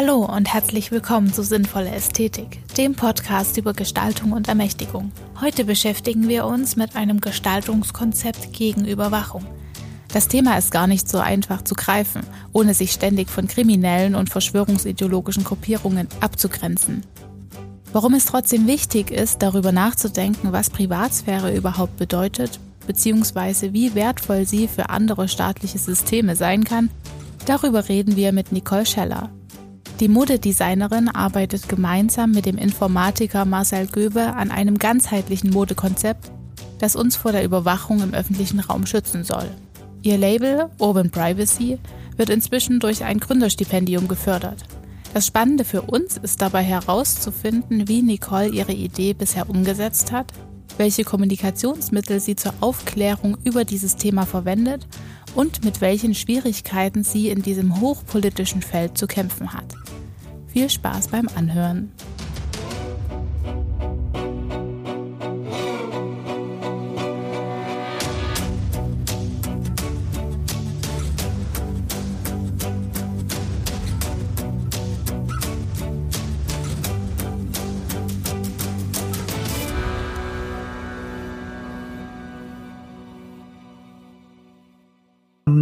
Hallo und herzlich willkommen zu Sinnvolle Ästhetik, dem Podcast über Gestaltung und Ermächtigung. Heute beschäftigen wir uns mit einem Gestaltungskonzept gegen Überwachung. Das Thema ist gar nicht so einfach zu greifen, ohne sich ständig von kriminellen und verschwörungsideologischen Gruppierungen abzugrenzen. Warum es trotzdem wichtig ist, darüber nachzudenken, was Privatsphäre überhaupt bedeutet, beziehungsweise wie wertvoll sie für andere staatliche Systeme sein kann, darüber reden wir mit Nicole Scheller. Die Modedesignerin arbeitet gemeinsam mit dem Informatiker Marcel Göbe an einem ganzheitlichen Modekonzept, das uns vor der Überwachung im öffentlichen Raum schützen soll. Ihr Label Urban Privacy wird inzwischen durch ein Gründerstipendium gefördert. Das Spannende für uns ist dabei herauszufinden, wie Nicole ihre Idee bisher umgesetzt hat, welche Kommunikationsmittel sie zur Aufklärung über dieses Thema verwendet und mit welchen Schwierigkeiten sie in diesem hochpolitischen Feld zu kämpfen hat. Viel Spaß beim Anhören.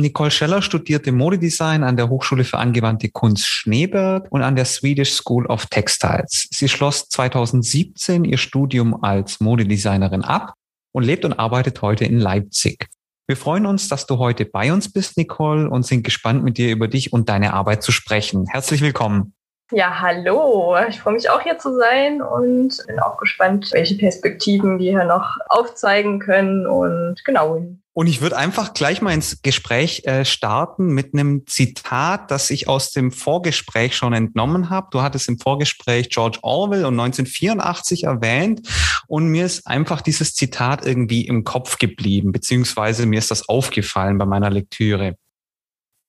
Nicole Scheller studierte Modedesign an der Hochschule für angewandte Kunst Schneeberg und an der Swedish School of Textiles. Sie schloss 2017 ihr Studium als Modedesignerin ab und lebt und arbeitet heute in Leipzig. Wir freuen uns, dass du heute bei uns bist, Nicole, und sind gespannt, mit dir über dich und deine Arbeit zu sprechen. Herzlich willkommen. Ja, hallo. Ich freue mich auch hier zu sein und bin auch gespannt, welche Perspektiven wir hier noch aufzeigen können und genau. Und ich würde einfach gleich mal ins Gespräch äh, starten mit einem Zitat, das ich aus dem Vorgespräch schon entnommen habe. Du hattest im Vorgespräch George Orwell und 1984 erwähnt und mir ist einfach dieses Zitat irgendwie im Kopf geblieben, beziehungsweise mir ist das aufgefallen bei meiner Lektüre.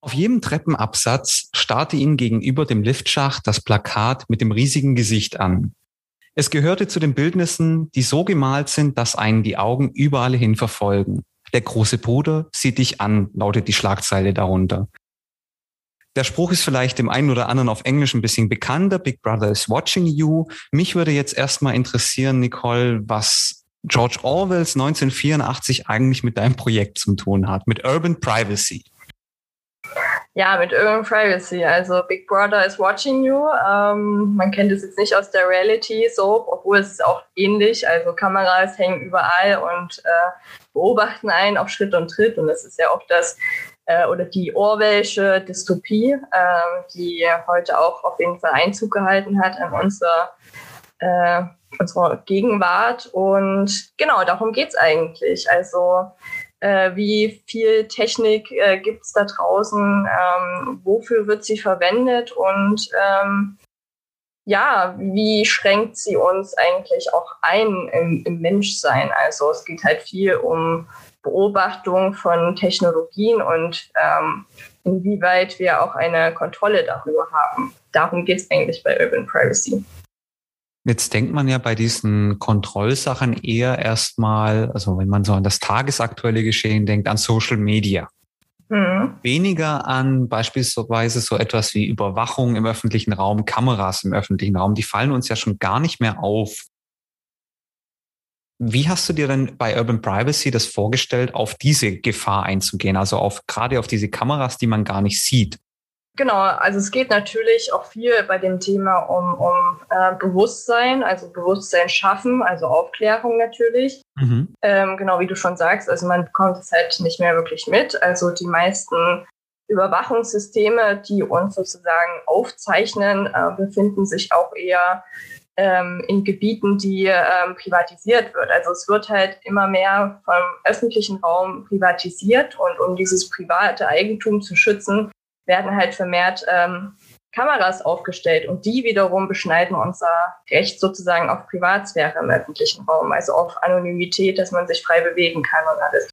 Auf jedem Treppenabsatz starrte ihn gegenüber dem Liftschacht das Plakat mit dem riesigen Gesicht an. Es gehörte zu den Bildnissen, die so gemalt sind, dass einen die Augen überall hin verfolgen. Der große Bruder sieht dich an, lautet die Schlagzeile darunter. Der Spruch ist vielleicht dem einen oder anderen auf Englisch ein bisschen bekannter. Big Brother is watching you. Mich würde jetzt erstmal interessieren, Nicole, was George Orwells 1984 eigentlich mit deinem Projekt zu tun hat, mit Urban Privacy. Ja, mit Urban Privacy. Also Big Brother is watching you. Ähm, man kennt es jetzt nicht aus der Reality so, obwohl es ist auch ähnlich. Also Kameras hängen überall und äh, beobachten einen auf Schritt und Tritt. Und das ist ja auch das äh, oder die Orwellsche Dystopie, äh, die heute auch auf jeden Fall Einzug gehalten hat in unser äh, unsere Gegenwart. Und genau, darum geht's eigentlich. Also äh, wie viel Technik äh, gibt es da draußen, ähm, wofür wird sie verwendet und ähm, ja, wie schränkt sie uns eigentlich auch ein im, im Menschsein? Also es geht halt viel um Beobachtung von Technologien und ähm, inwieweit wir auch eine Kontrolle darüber haben. Darum geht es eigentlich bei Urban Privacy. Jetzt denkt man ja bei diesen Kontrollsachen eher erstmal, also wenn man so an das tagesaktuelle Geschehen denkt, an Social Media. Mhm. Weniger an beispielsweise so etwas wie Überwachung im öffentlichen Raum, Kameras im öffentlichen Raum. Die fallen uns ja schon gar nicht mehr auf. Wie hast du dir denn bei Urban Privacy das vorgestellt, auf diese Gefahr einzugehen? Also auf gerade auf diese Kameras, die man gar nicht sieht? Genau, also es geht natürlich auch viel bei dem Thema um, um äh, Bewusstsein, also Bewusstsein schaffen, also Aufklärung natürlich. Mhm. Ähm, genau wie du schon sagst, also man bekommt es halt nicht mehr wirklich mit. Also die meisten Überwachungssysteme, die uns sozusagen aufzeichnen, äh, befinden sich auch eher ähm, in Gebieten, die ähm, privatisiert wird. Also es wird halt immer mehr vom öffentlichen Raum privatisiert und um dieses private Eigentum zu schützen, werden halt vermehrt ähm, Kameras aufgestellt und die wiederum beschneiden unser Recht sozusagen auf Privatsphäre im öffentlichen Raum, also auf Anonymität, dass man sich frei bewegen kann und alles.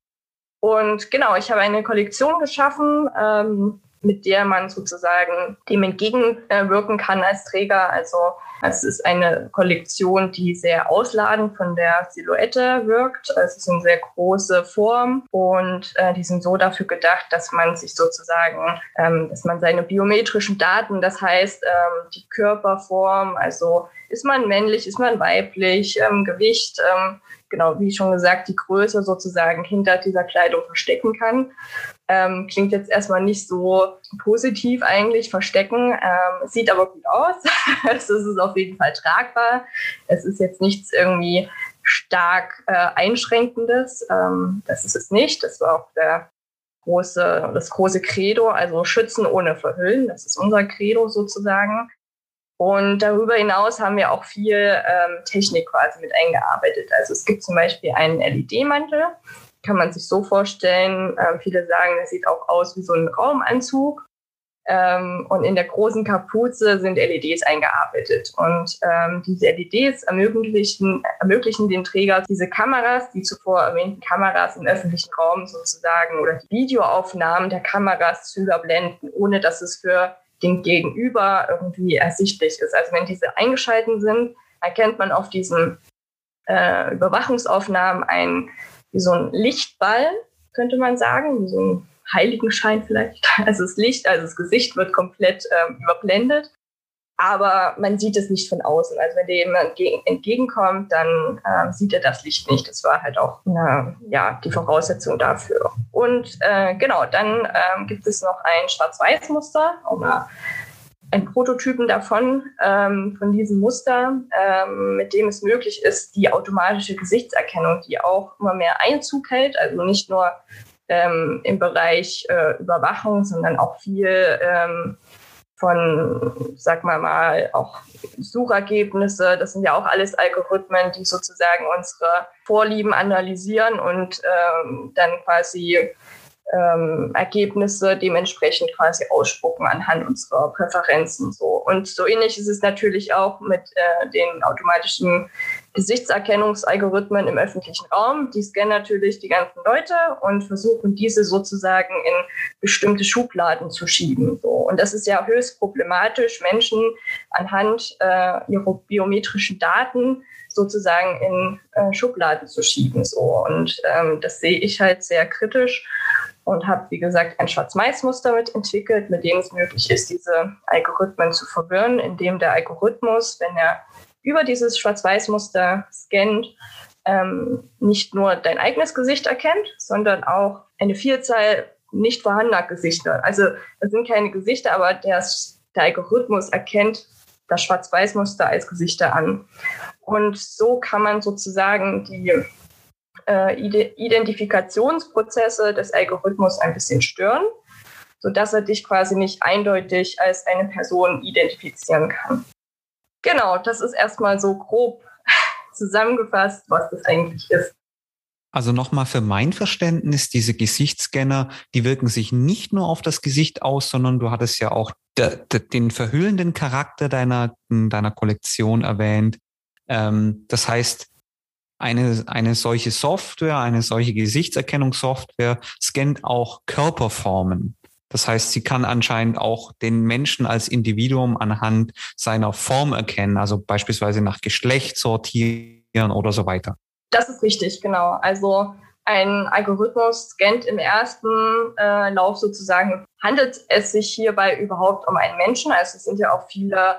Und genau, ich habe eine Kollektion geschaffen ähm, mit der man sozusagen dem entgegenwirken kann als Träger. Also es ist eine Kollektion, die sehr ausladend von der Silhouette wirkt. Es ist eine sehr große Form und äh, die sind so dafür gedacht, dass man sich sozusagen, ähm, dass man seine biometrischen Daten, das heißt ähm, die Körperform, also ist man männlich, ist man weiblich, ähm, Gewicht, ähm, genau, wie schon gesagt, die Größe sozusagen hinter dieser Kleidung verstecken kann. Ähm, klingt jetzt erstmal nicht so positiv eigentlich, verstecken, ähm, sieht aber gut aus. es ist auf jeden Fall tragbar. Es ist jetzt nichts irgendwie stark äh, einschränkendes. Ähm, das ist es nicht. Das war auch der große, das große Credo, also schützen ohne verhüllen. Das ist unser Credo sozusagen. Und darüber hinaus haben wir auch viel ähm, Technik quasi mit eingearbeitet. Also es gibt zum Beispiel einen LED-Mantel, kann man sich so vorstellen. Ähm, viele sagen, das sieht auch aus wie so ein Raumanzug. Ähm, und in der großen Kapuze sind LEDs eingearbeitet. Und ähm, diese LEDs ermöglichen, ermöglichen den Träger diese Kameras, die zuvor erwähnten Kameras im öffentlichen Raum sozusagen oder die Videoaufnahmen der Kameras zu überblenden, ohne dass es für dem Gegenüber irgendwie ersichtlich ist. Also wenn diese eingeschalten sind, erkennt man auf diesen äh, Überwachungsaufnahmen ein, wie so ein Lichtball, könnte man sagen, wie so ein Heiligenschein vielleicht. Also das Licht, also das Gesicht wird komplett ähm, überblendet aber man sieht es nicht von außen. Also wenn dir jemand entgegenkommt, dann äh, sieht er das Licht nicht. Das war halt auch eine, ja, die Voraussetzung dafür. Und äh, genau, dann ähm, gibt es noch ein Schwarz-Weiß-Muster oder ein Prototypen davon, ähm, von diesem Muster, ähm, mit dem es möglich ist, die automatische Gesichtserkennung, die auch immer mehr Einzug hält, also nicht nur ähm, im Bereich äh, Überwachung, sondern auch viel ähm, von, sag mal mal, auch Suchergebnisse. Das sind ja auch alles Algorithmen, die sozusagen unsere Vorlieben analysieren und ähm, dann quasi ähm, Ergebnisse dementsprechend quasi ausspucken anhand unserer Präferenzen. So. Und so ähnlich ist es natürlich auch mit äh, den automatischen Gesichtserkennungsalgorithmen im öffentlichen Raum. Die scannen natürlich die ganzen Leute und versuchen diese sozusagen in bestimmte Schubladen zu schieben. So. Und das ist ja höchst problematisch, Menschen anhand äh, ihrer biometrischen Daten sozusagen in äh, Schubladen zu schieben. So. Und ähm, das sehe ich halt sehr kritisch und habe, wie gesagt, ein Schwarz-Mais-Muster mit entwickelt, mit dem es möglich ist, diese Algorithmen zu verwirren, indem der Algorithmus, wenn er über dieses Schwarz-Weiß-Muster scannt, ähm, nicht nur dein eigenes Gesicht erkennt, sondern auch eine Vielzahl nicht vorhandener Gesichter. Also das sind keine Gesichter, aber der, der Algorithmus erkennt das Schwarz-Weiß-Muster als Gesichter an. Und so kann man sozusagen die äh, Identifikationsprozesse des Algorithmus ein bisschen stören, sodass er dich quasi nicht eindeutig als eine Person identifizieren kann. Genau, das ist erstmal so grob zusammengefasst, was das eigentlich ist. Also nochmal für mein Verständnis, diese Gesichtsscanner, die wirken sich nicht nur auf das Gesicht aus, sondern du hattest ja auch den verhüllenden Charakter deiner, deiner Kollektion erwähnt. Ähm, das heißt, eine, eine solche Software, eine solche Gesichtserkennungssoftware scannt auch Körperformen. Das heißt, sie kann anscheinend auch den Menschen als Individuum anhand seiner Form erkennen, also beispielsweise nach Geschlecht sortieren oder so weiter. Das ist richtig, genau. Also ein Algorithmus scannt im ersten äh, Lauf sozusagen, handelt es sich hierbei überhaupt um einen Menschen? Also es sind ja auch viele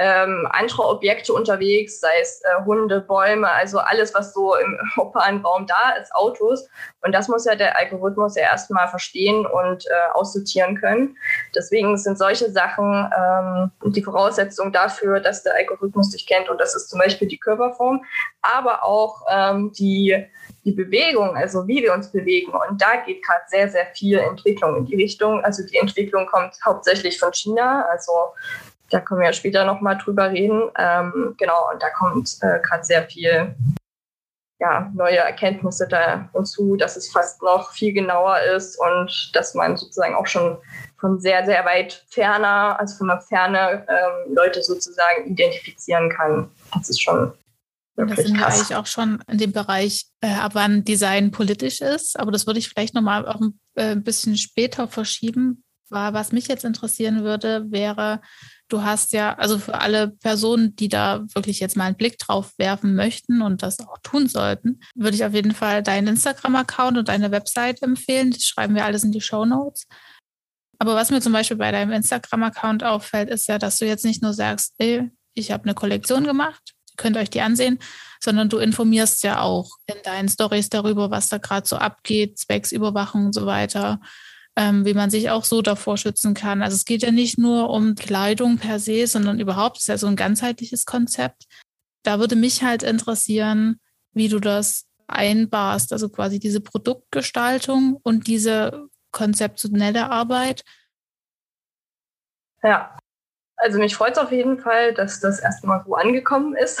ähm, andere Objekte unterwegs, sei es äh, Hunde, Bäume, also alles, was so im Raum da ist, Autos. Und das muss ja der Algorithmus ja erstmal verstehen und äh, aussortieren können. Deswegen sind solche Sachen ähm, die Voraussetzung dafür, dass der Algorithmus dich kennt. Und das ist zum Beispiel die Körperform, aber auch ähm, die die Bewegung, also wie wir uns bewegen. Und da geht gerade sehr, sehr viel Entwicklung in die Richtung. Also die Entwicklung kommt hauptsächlich von China. Also da können wir später nochmal drüber reden. Ähm, genau, und da kommt äh, gerade sehr viel ja, neue Erkenntnisse da hinzu, dass es fast noch viel genauer ist und dass man sozusagen auch schon von sehr, sehr weit ferner, also von der Ferne ähm, Leute sozusagen identifizieren kann. Das ist schon und das sind wir eigentlich auch schon in dem Bereich, äh, ab wann Design politisch ist. Aber das würde ich vielleicht nochmal auch ein äh, bisschen später verschieben, Was mich jetzt interessieren würde, wäre, du hast ja, also für alle Personen, die da wirklich jetzt mal einen Blick drauf werfen möchten und das auch tun sollten, würde ich auf jeden Fall deinen Instagram-Account und deine Website empfehlen. Das schreiben wir alles in die Show Notes. Aber was mir zum Beispiel bei deinem Instagram-Account auffällt, ist ja, dass du jetzt nicht nur sagst, ey, ich habe eine Kollektion gemacht, könnt euch die ansehen, sondern du informierst ja auch in deinen Stories darüber, was da gerade so abgeht, Zwecksüberwachung und so weiter, ähm, wie man sich auch so davor schützen kann. Also es geht ja nicht nur um Kleidung per se, sondern überhaupt ist ja so ein ganzheitliches Konzept. Da würde mich halt interessieren, wie du das einbarst, also quasi diese Produktgestaltung und diese konzeptionelle Arbeit. Ja, also mich freut es auf jeden Fall, dass das erstmal so angekommen ist.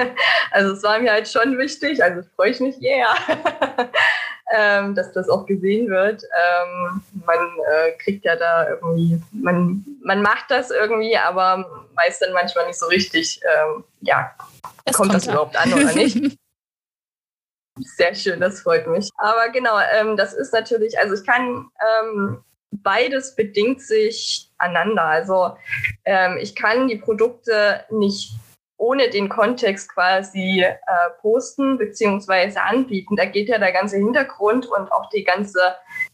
also es war mir halt schon wichtig, also freue ich mich, yeah, ähm, dass das auch gesehen wird. Ähm, man äh, kriegt ja da irgendwie, man, man macht das irgendwie, aber weiß dann manchmal nicht so richtig, ähm, ja, kommt, kommt, das ab. überhaupt an oder nicht. Sehr schön, das freut mich. Aber genau, ähm, das ist natürlich, also ich kann ähm, beides bedingt sich aneinander. Also ähm, ich kann die Produkte nicht ohne den Kontext quasi äh, posten beziehungsweise anbieten. Da geht ja der ganze Hintergrund und auch die ganze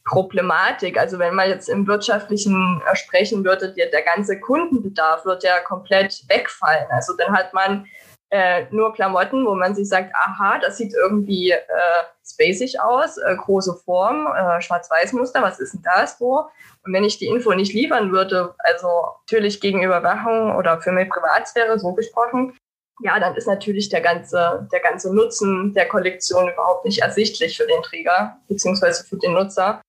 Problematik. Also wenn man jetzt im wirtschaftlichen äh, sprechen würde, der, der ganze Kundenbedarf wird ja komplett wegfallen. Also dann hat man äh, nur Klamotten, wo man sich sagt, aha, das sieht irgendwie äh, spacig aus, äh, große Form, äh, Schwarz-Weiß-Muster, was ist denn das so? Und wenn ich die Info nicht liefern würde, also natürlich gegen Überwachung oder für meine Privatsphäre so gesprochen, ja, dann ist natürlich der ganze, der ganze Nutzen der Kollektion überhaupt nicht ersichtlich für den Träger beziehungsweise für den Nutzer.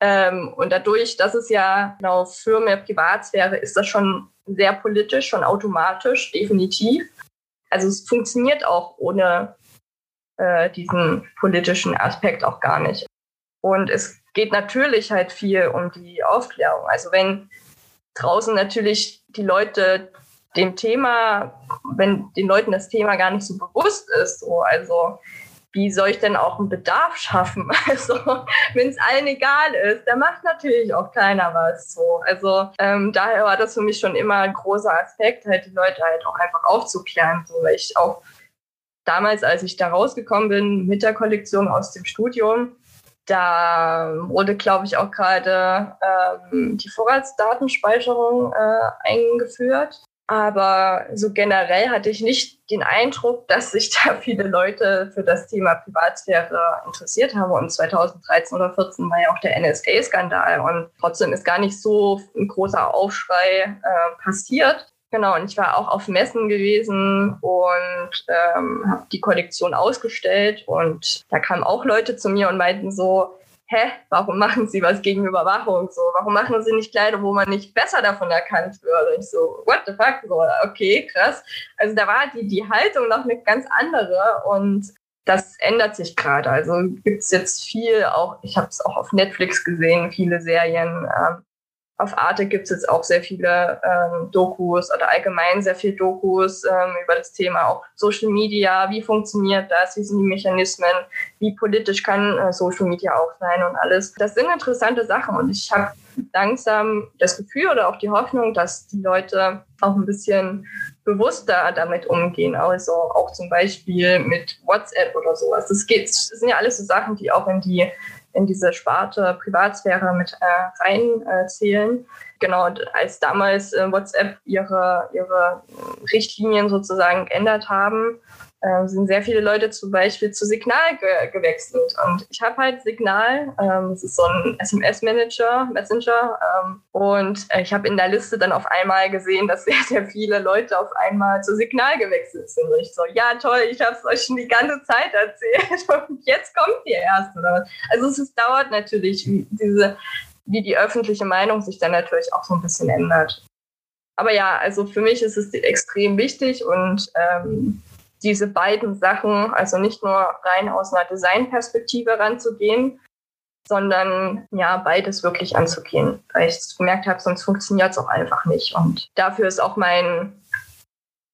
Ähm, und dadurch, dass es ja genau für mehr Privatsphäre ist das schon sehr politisch, schon automatisch, definitiv also es funktioniert auch ohne äh, diesen politischen Aspekt auch gar nicht. Und es geht natürlich halt viel um die Aufklärung. Also wenn draußen natürlich die Leute dem Thema, wenn den Leuten das Thema gar nicht so bewusst ist, so, also wie soll ich denn auch einen Bedarf schaffen? Also, wenn es allen egal ist, dann macht natürlich auch keiner was. So. Also, ähm, daher war das für mich schon immer ein großer Aspekt, halt die Leute halt auch einfach aufzuklären. So, weil ich auch damals, als ich da rausgekommen bin mit der Kollektion aus dem Studium, da wurde, glaube ich, auch gerade ähm, die Vorratsdatenspeicherung äh, eingeführt. Aber so generell hatte ich nicht den Eindruck, dass sich da viele Leute für das Thema Privatsphäre interessiert haben. Und 2013 oder 2014 war ja auch der NSA-Skandal. Und trotzdem ist gar nicht so ein großer Aufschrei äh, passiert. Genau, und ich war auch auf Messen gewesen und ähm, habe die Kollektion ausgestellt. Und da kamen auch Leute zu mir und meinten so, hä, warum machen Sie was gegen Überwachung? So, warum machen Sie nicht Kleider, wo man nicht besser davon erkannt? Und ich so, what the fuck? So, okay, krass. Also da war die, die Haltung noch eine ganz andere und das ändert sich gerade. Also gibt es jetzt viel, auch ich habe es auch auf Netflix gesehen, viele Serien, ähm, auf Arte gibt es jetzt auch sehr viele ähm, Dokus oder allgemein sehr viele Dokus ähm, über das Thema auch Social Media. Wie funktioniert das? Wie sind die Mechanismen? Wie politisch kann äh, Social Media auch sein und alles? Das sind interessante Sachen und ich habe langsam das Gefühl oder auch die Hoffnung, dass die Leute auch ein bisschen bewusster damit umgehen. Also auch zum Beispiel mit WhatsApp oder sowas. Das geht, das sind ja alles so Sachen, die auch in die in diese Sparte Privatsphäre mit äh, reinzählen. Äh, genau, und als damals äh, WhatsApp ihre, ihre Richtlinien sozusagen geändert haben, äh, sind sehr viele Leute zum Beispiel zu Signal ge gewechselt. Und ich habe halt Signal, ähm, das ist so ein SMS-Manager, Messenger. Ähm, und äh, ich habe in der Liste dann auf einmal gesehen, dass sehr, sehr viele Leute auf einmal zu Signal gewechselt sind. Und ich so, ja toll, ich habe es euch schon die ganze Zeit erzählt und jetzt kommt ihr erst oder was. Also es, es dauert natürlich, wie diese wie die öffentliche Meinung sich dann natürlich auch so ein bisschen ändert. Aber ja, also für mich ist es extrem wichtig und ähm, diese beiden Sachen, also nicht nur rein aus einer Designperspektive ranzugehen, sondern ja, beides wirklich anzugehen. Weil ich gemerkt habe, sonst funktioniert es auch einfach nicht. Und dafür ist auch mein,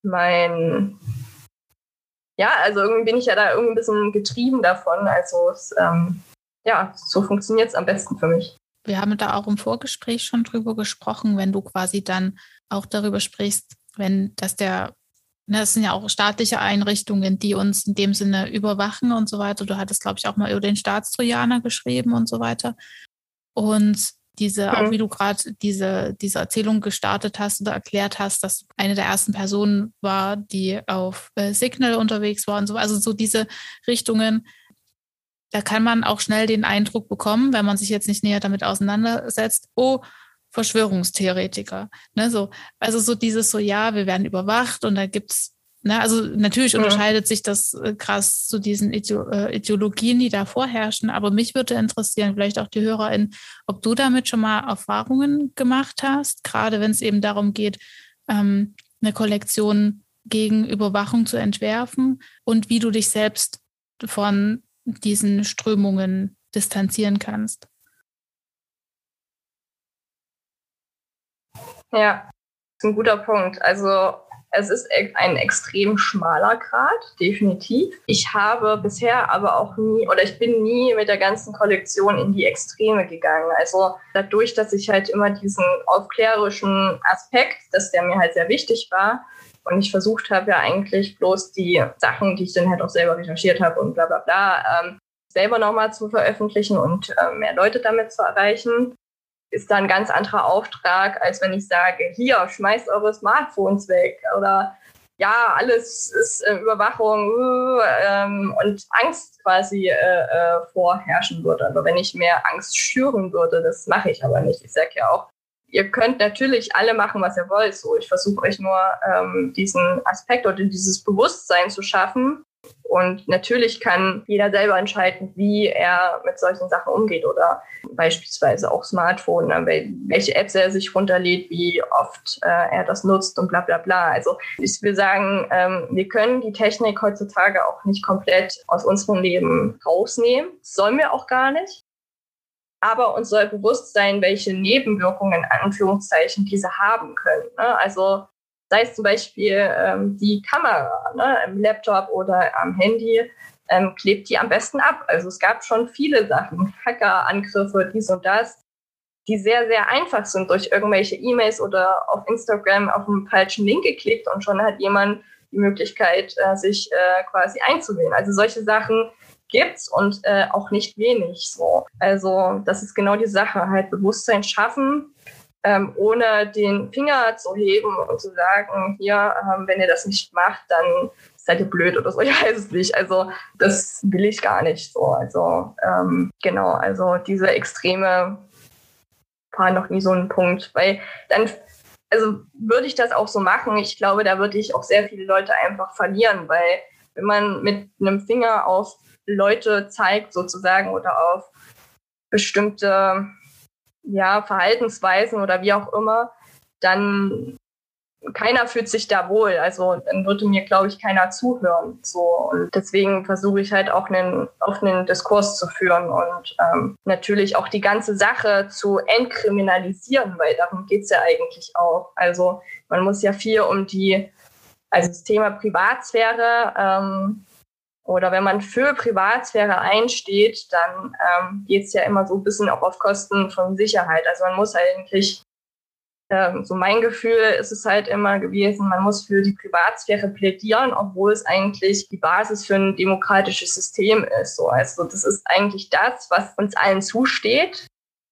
mein, ja, also irgendwie bin ich ja da irgendwie ein bisschen getrieben davon. Also es, ähm, ja, so funktioniert es am besten für mich. wir haben da auch im Vorgespräch schon drüber gesprochen, wenn du quasi dann auch darüber sprichst, wenn dass der das sind ja auch staatliche Einrichtungen, die uns in dem Sinne überwachen und so weiter. Du hattest, glaube ich, auch mal über den Staatstrojaner geschrieben und so weiter. Und diese, mhm. auch wie du gerade diese, diese Erzählung gestartet hast oder erklärt hast, dass eine der ersten Personen war, die auf äh, Signal unterwegs war und so. Also so diese Richtungen, da kann man auch schnell den Eindruck bekommen, wenn man sich jetzt nicht näher damit auseinandersetzt, oh, Verschwörungstheoretiker. Ne, so, also so dieses so, ja, wir werden überwacht und da gibt's, ne, also natürlich ja. unterscheidet sich das äh, krass zu diesen äh, Ideologien, die da vorherrschen, aber mich würde interessieren, vielleicht auch die HörerInnen, ob du damit schon mal Erfahrungen gemacht hast, gerade wenn es eben darum geht, ähm, eine Kollektion gegen Überwachung zu entwerfen und wie du dich selbst von diesen Strömungen distanzieren kannst. Ja, das ist ein guter Punkt. Also es ist e-, ein extrem schmaler Grad, definitiv. Ich habe bisher aber auch nie, oder ich bin nie mit der ganzen Kollektion in die Extreme gegangen. Also dadurch, dass ich halt immer diesen aufklärerischen Aspekt, dass der mir halt sehr wichtig war, und ich versucht habe ja eigentlich bloß die Sachen, die ich dann halt auch selber recherchiert habe und bla bla bla, ähm, selber nochmal zu veröffentlichen und äh, mehr Leute damit zu erreichen ist da ein ganz anderer Auftrag, als wenn ich sage, hier, schmeißt eure Smartphones weg oder ja, alles ist äh, Überwachung äh, ähm, und Angst quasi äh, äh, vorherrschen würde. Aber wenn ich mehr Angst schüren würde, das mache ich aber nicht. Ich sage ja auch, ihr könnt natürlich alle machen, was ihr wollt. So, ich versuche euch nur ähm, diesen Aspekt oder dieses Bewusstsein zu schaffen, und natürlich kann jeder selber entscheiden, wie er mit solchen Sachen umgeht oder beispielsweise auch Smartphone, ne, welche Apps er sich runterlädt, wie oft äh, er das nutzt und bla bla bla. Also ich will sagen, ähm, wir können die Technik heutzutage auch nicht komplett aus unserem Leben rausnehmen. Sollen wir auch gar nicht. Aber uns soll bewusst sein, welche Nebenwirkungen, in Anführungszeichen, diese haben können. Ne? Also sei es zum Beispiel ähm, die Kamera ne, im Laptop oder am Handy, ähm, klebt die am besten ab. Also es gab schon viele Sachen, Hackerangriffe, dies und das, die sehr, sehr einfach sind durch irgendwelche E-Mails oder auf Instagram auf einen falschen Link geklickt und schon hat jemand die Möglichkeit, äh, sich äh, quasi einzuwählen. Also solche Sachen gibt's und äh, auch nicht wenig so. Also das ist genau die Sache, halt Bewusstsein schaffen, ähm, ohne den Finger zu heben und zu sagen, hier, ähm, wenn ihr das nicht macht, dann seid ihr blöd oder so. Ich weiß es nicht. Also das will ich gar nicht so. Also ähm, genau, also diese Extreme war noch nie so ein Punkt, weil dann also würde ich das auch so machen, ich glaube, da würde ich auch sehr viele Leute einfach verlieren, weil wenn man mit einem Finger auf Leute zeigt sozusagen oder auf bestimmte ja, Verhaltensweisen oder wie auch immer, dann keiner fühlt sich da wohl. Also dann würde mir, glaube ich, keiner zuhören. So und deswegen versuche ich halt auch einen offenen Diskurs zu führen und ähm, natürlich auch die ganze Sache zu entkriminalisieren, weil darum geht's ja eigentlich auch. Also man muss ja viel um die, also das Thema Privatsphäre ähm, oder wenn man für Privatsphäre einsteht, dann ähm, geht ja immer so ein bisschen auch auf Kosten von Sicherheit. Also man muss eigentlich, ähm, so mein Gefühl ist es halt immer gewesen, man muss für die Privatsphäre plädieren, obwohl es eigentlich die Basis für ein demokratisches System ist. So, also das ist eigentlich das, was uns allen zusteht,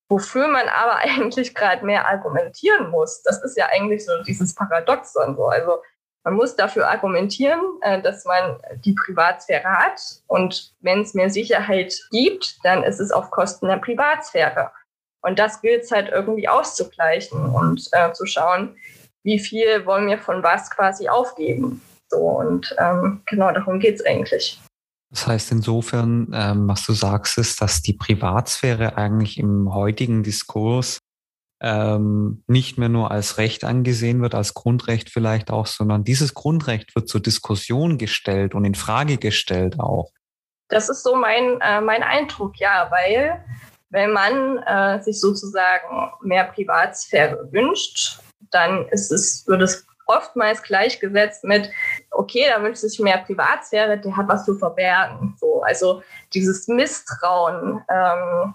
wofür man aber eigentlich gerade mehr argumentieren muss. Das ist ja eigentlich so dieses Paradoxon. So. Also man muss dafür argumentieren, äh, dass man die Privatsphäre hat. Und wenn es mehr Sicherheit gibt, dann ist es auf Kosten der Privatsphäre. Und das gilt es halt irgendwie auszugleichen und äh, zu schauen, wie viel wollen wir von was quasi aufgeben. So, und ähm, genau darum geht es eigentlich. Das heißt insofern, ähm, was du sagst, ist, dass die Privatsphäre eigentlich im heutigen Diskurs ähm, nicht mehr nur als Recht angesehen wird, als Grundrecht vielleicht auch, sondern dieses Grundrecht wird zur Diskussion gestellt und in Frage gestellt auch. Das ist so mein, äh, mein Eindruck, ja, weil wenn man äh, sich sozusagen mehr Privatsphäre wünscht, dann ist es, wird es oftmals gleichgesetzt mit, okay, da wünscht sich mehr Privatsphäre, der hat was zu verbergen. So, also dieses Misstrauen, ähm,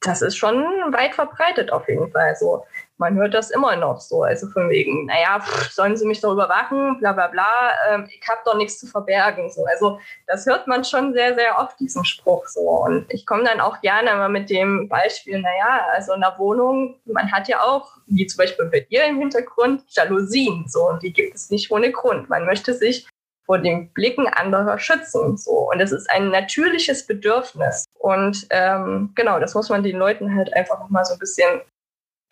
das ist schon weit verbreitet auf jeden Fall. So, man hört das immer noch so. Also von wegen, naja, pff, sollen sie mich doch überwachen, bla bla bla, ähm, ich habe doch nichts zu verbergen. So. Also das hört man schon sehr, sehr oft, diesen Spruch so. Und ich komme dann auch gerne mal mit dem Beispiel, naja, also in der Wohnung, man hat ja auch, wie zum Beispiel bei dir im Hintergrund, Jalousien. So, und die gibt es nicht ohne Grund. Man möchte sich vor den Blicken anderer schützen. So. Und das ist ein natürliches Bedürfnis. Und ähm, genau, das muss man den Leuten halt einfach nochmal so ein bisschen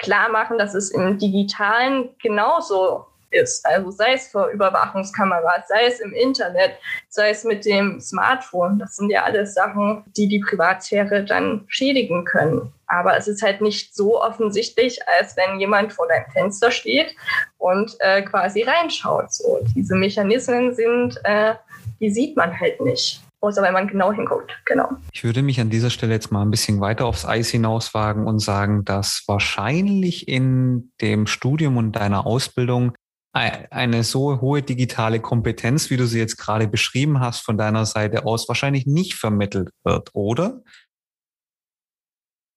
klar machen, dass es im Digitalen genauso ist. Also sei es vor Überwachungskameras, sei es im Internet, sei es mit dem Smartphone. Das sind ja alles Sachen, die die Privatsphäre dann schädigen können. Aber es ist halt nicht so offensichtlich, als wenn jemand vor deinem Fenster steht und äh, quasi reinschaut. So, diese Mechanismen sind, äh, die sieht man halt nicht. Außer wenn man genau hinguckt, genau. Ich würde mich an dieser Stelle jetzt mal ein bisschen weiter aufs Eis hinauswagen und sagen, dass wahrscheinlich in dem Studium und deiner Ausbildung eine so hohe digitale Kompetenz, wie du sie jetzt gerade beschrieben hast, von deiner Seite aus wahrscheinlich nicht vermittelt wird, oder?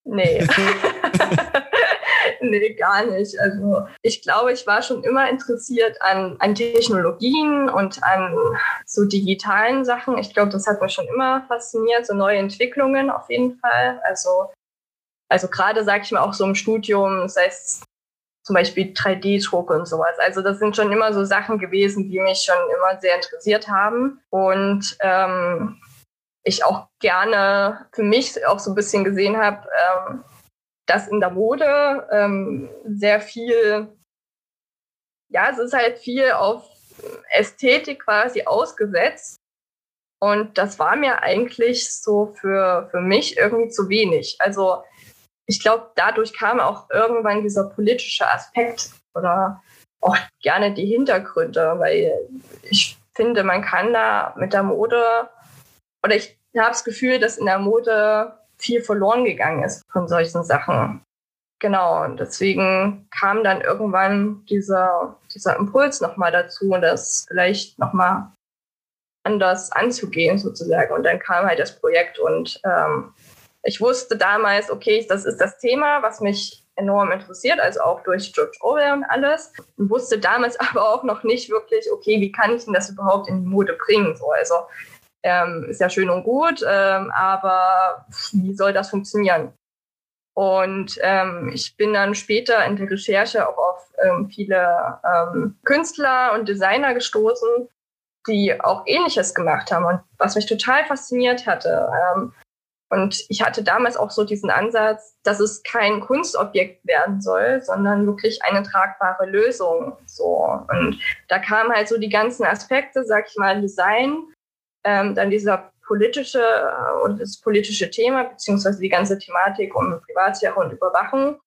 Nee. nee, gar nicht. Also ich glaube, ich war schon immer interessiert an, an Technologien und an so digitalen Sachen. Ich glaube, das hat mich schon immer fasziniert, so neue Entwicklungen auf jeden Fall. Also, also gerade sage ich mir auch so im Studium, sei es zum Beispiel 3D-Druck und sowas. Also das sind schon immer so Sachen gewesen, die mich schon immer sehr interessiert haben. Und ähm, ich auch gerne für mich auch so ein bisschen gesehen habe, ähm, dass in der Mode ähm, sehr viel, ja, es ist halt viel auf Ästhetik quasi ausgesetzt. Und das war mir eigentlich so für, für mich irgendwie zu wenig. Also ich glaube, dadurch kam auch irgendwann dieser politische Aspekt oder auch gerne die Hintergründe, weil ich finde, man kann da mit der Mode oder ich habe das Gefühl, dass in der Mode viel verloren gegangen ist von solchen Sachen. Genau, und deswegen kam dann irgendwann dieser, dieser Impuls nochmal dazu, das vielleicht nochmal anders anzugehen sozusagen. Und dann kam halt das Projekt und ähm, ich wusste damals, okay, das ist das Thema, was mich enorm interessiert, also auch durch George Orwell und alles. Und wusste damals aber auch noch nicht wirklich, okay, wie kann ich denn das überhaupt in die Mode bringen? So, also ähm, ist ja schön und gut, ähm, aber wie soll das funktionieren? Und ähm, ich bin dann später in der Recherche auch auf ähm, viele ähm, Künstler und Designer gestoßen, die auch Ähnliches gemacht haben und was mich total fasziniert hatte. Ähm, und ich hatte damals auch so diesen Ansatz, dass es kein Kunstobjekt werden soll, sondern wirklich eine tragbare Lösung. So. Und da kamen halt so die ganzen Aspekte, sag ich mal, Design, ähm, dann dieser politische äh, und das politische Thema, beziehungsweise die ganze Thematik um Privatsphäre und Überwachung.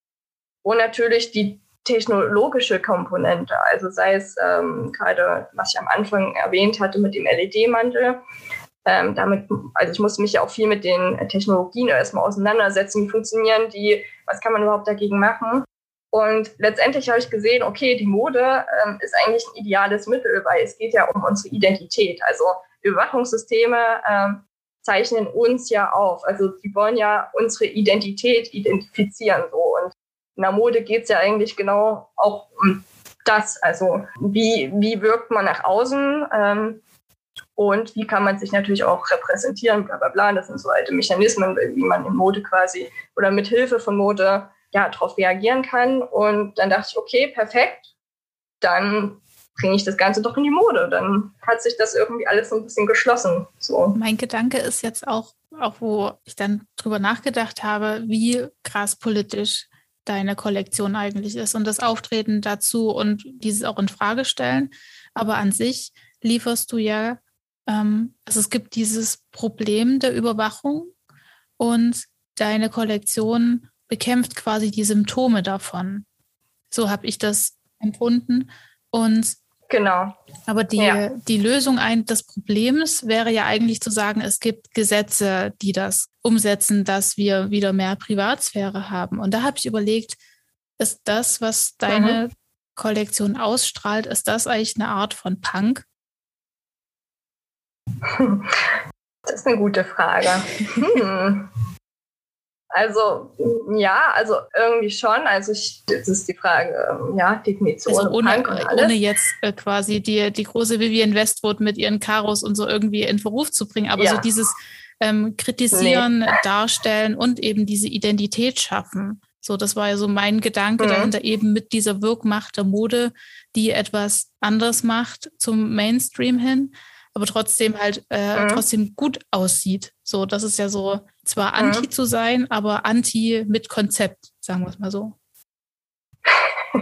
Und natürlich die technologische Komponente, also sei es ähm, gerade, was ich am Anfang erwähnt hatte mit dem LED-Mantel, ähm, damit, also ich musste mich ja auch viel mit den Technologien erstmal auseinandersetzen. Wie funktionieren die? Was kann man überhaupt dagegen machen? Und letztendlich habe ich gesehen, okay, die Mode ähm, ist eigentlich ein ideales Mittel, weil es geht ja um unsere Identität. Also Überwachungssysteme ähm, zeichnen uns ja auf. Also die wollen ja unsere Identität identifizieren. So. Und in der Mode geht es ja eigentlich genau auch um das. Also wie, wie wirkt man nach außen? Und wie kann man sich natürlich auch repräsentieren, bla bla bla. Das sind so alte Mechanismen, wie man in Mode quasi oder mit Hilfe von Mode ja darauf reagieren kann. Und dann dachte ich, okay, perfekt, dann bringe ich das Ganze doch in die Mode. Dann hat sich das irgendwie alles so ein bisschen geschlossen. So. Mein Gedanke ist jetzt auch, auch wo ich dann drüber nachgedacht habe, wie krass politisch deine Kollektion eigentlich ist und das Auftreten dazu und dieses auch in Frage stellen. Aber an sich lieferst du ja ähm, also es gibt dieses Problem der Überwachung und deine Kollektion bekämpft quasi die Symptome davon. So habe ich das empfunden. Und genau. Aber die, ja. die Lösung ein, des Problems wäre ja eigentlich zu sagen, es gibt Gesetze, die das umsetzen, dass wir wieder mehr Privatsphäre haben. Und da habe ich überlegt, ist das, was deine mhm. Kollektion ausstrahlt, ist das eigentlich eine Art von Punk? Das ist eine gute Frage. Hm. Also ja, also irgendwie schon. Also ich, das ist die Frage, ähm, ja, Definition. Also ohne, ohne jetzt äh, quasi die, die große Vivian Westwood mit ihren Karos und so irgendwie in Verruf zu bringen, aber ja. so dieses ähm, Kritisieren, nee. Darstellen und eben diese Identität schaffen. So, das war ja so mein Gedanke mhm. dahinter, eben mit dieser Wirkmacht der Mode, die etwas anders macht zum Mainstream hin, aber trotzdem halt äh, mhm. trotzdem gut aussieht. So, das ist ja so, zwar mhm. anti zu sein, aber anti mit Konzept, sagen wir es mal so.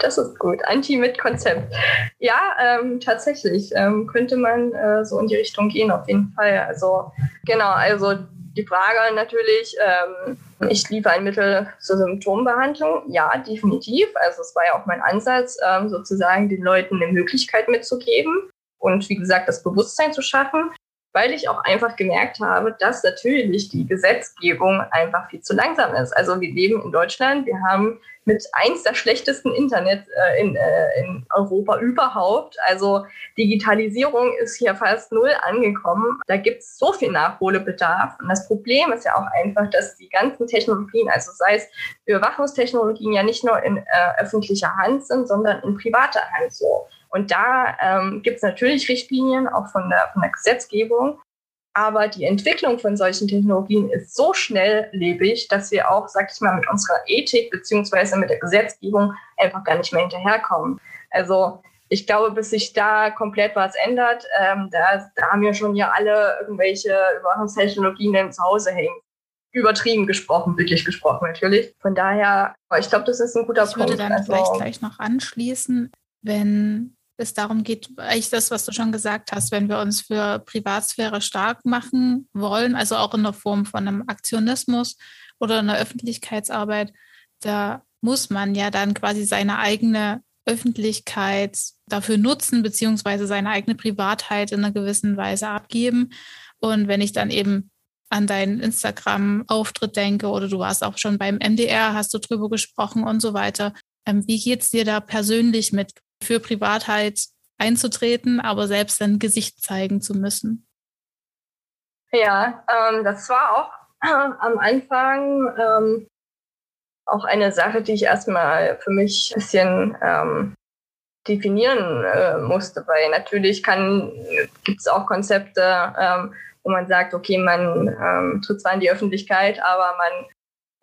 das ist gut. Anti mit Konzept. Ja, ähm, tatsächlich ähm, könnte man äh, so in die Richtung gehen, auf jeden Fall. Also, genau, also die Frage natürlich, ähm, ich liefere ein Mittel zur Symptombehandlung. Ja, definitiv. Also es war ja auch mein Ansatz, ähm, sozusagen den Leuten eine Möglichkeit mitzugeben und wie gesagt das Bewusstsein zu schaffen, weil ich auch einfach gemerkt habe, dass natürlich die Gesetzgebung einfach viel zu langsam ist. Also wir leben in Deutschland, wir haben mit eins der schlechtesten Internet äh, in, äh, in Europa überhaupt. Also Digitalisierung ist hier fast null angekommen. Da gibt es so viel Nachholbedarf. Und das Problem ist ja auch einfach, dass die ganzen Technologien, also sei es Überwachungstechnologien, ja nicht nur in äh, öffentlicher Hand sind, sondern in privater Hand so. Und da ähm, gibt es natürlich Richtlinien, auch von der, von der Gesetzgebung. Aber die Entwicklung von solchen Technologien ist so schnelllebig, dass wir auch, sag ich mal, mit unserer Ethik beziehungsweise mit der Gesetzgebung einfach gar nicht mehr hinterherkommen. Also ich glaube, bis sich da komplett was ändert, ähm, da, da haben wir schon ja alle irgendwelche Überwachungstechnologien zu Hause hängen. Übertrieben gesprochen, wirklich gesprochen natürlich. Von daher, ich glaube, das ist ein guter ich Punkt. Ich würde dann also, vielleicht gleich noch anschließen, wenn es darum geht, eigentlich das, was du schon gesagt hast, wenn wir uns für Privatsphäre stark machen wollen, also auch in der Form von einem Aktionismus oder einer Öffentlichkeitsarbeit, da muss man ja dann quasi seine eigene Öffentlichkeit dafür nutzen, beziehungsweise seine eigene Privatheit in einer gewissen Weise abgeben. Und wenn ich dann eben an deinen Instagram-Auftritt denke oder du warst auch schon beim MDR, hast du drüber gesprochen und so weiter. Ähm, wie geht's dir da persönlich mit für Privatheit einzutreten, aber selbst ein Gesicht zeigen zu müssen? Ja, ähm, das war auch äh, am Anfang ähm, auch eine Sache, die ich erstmal für mich ein bisschen ähm, definieren äh, musste, weil natürlich gibt es auch Konzepte, ähm, wo man sagt, okay, man ähm, tritt zwar in die Öffentlichkeit, aber man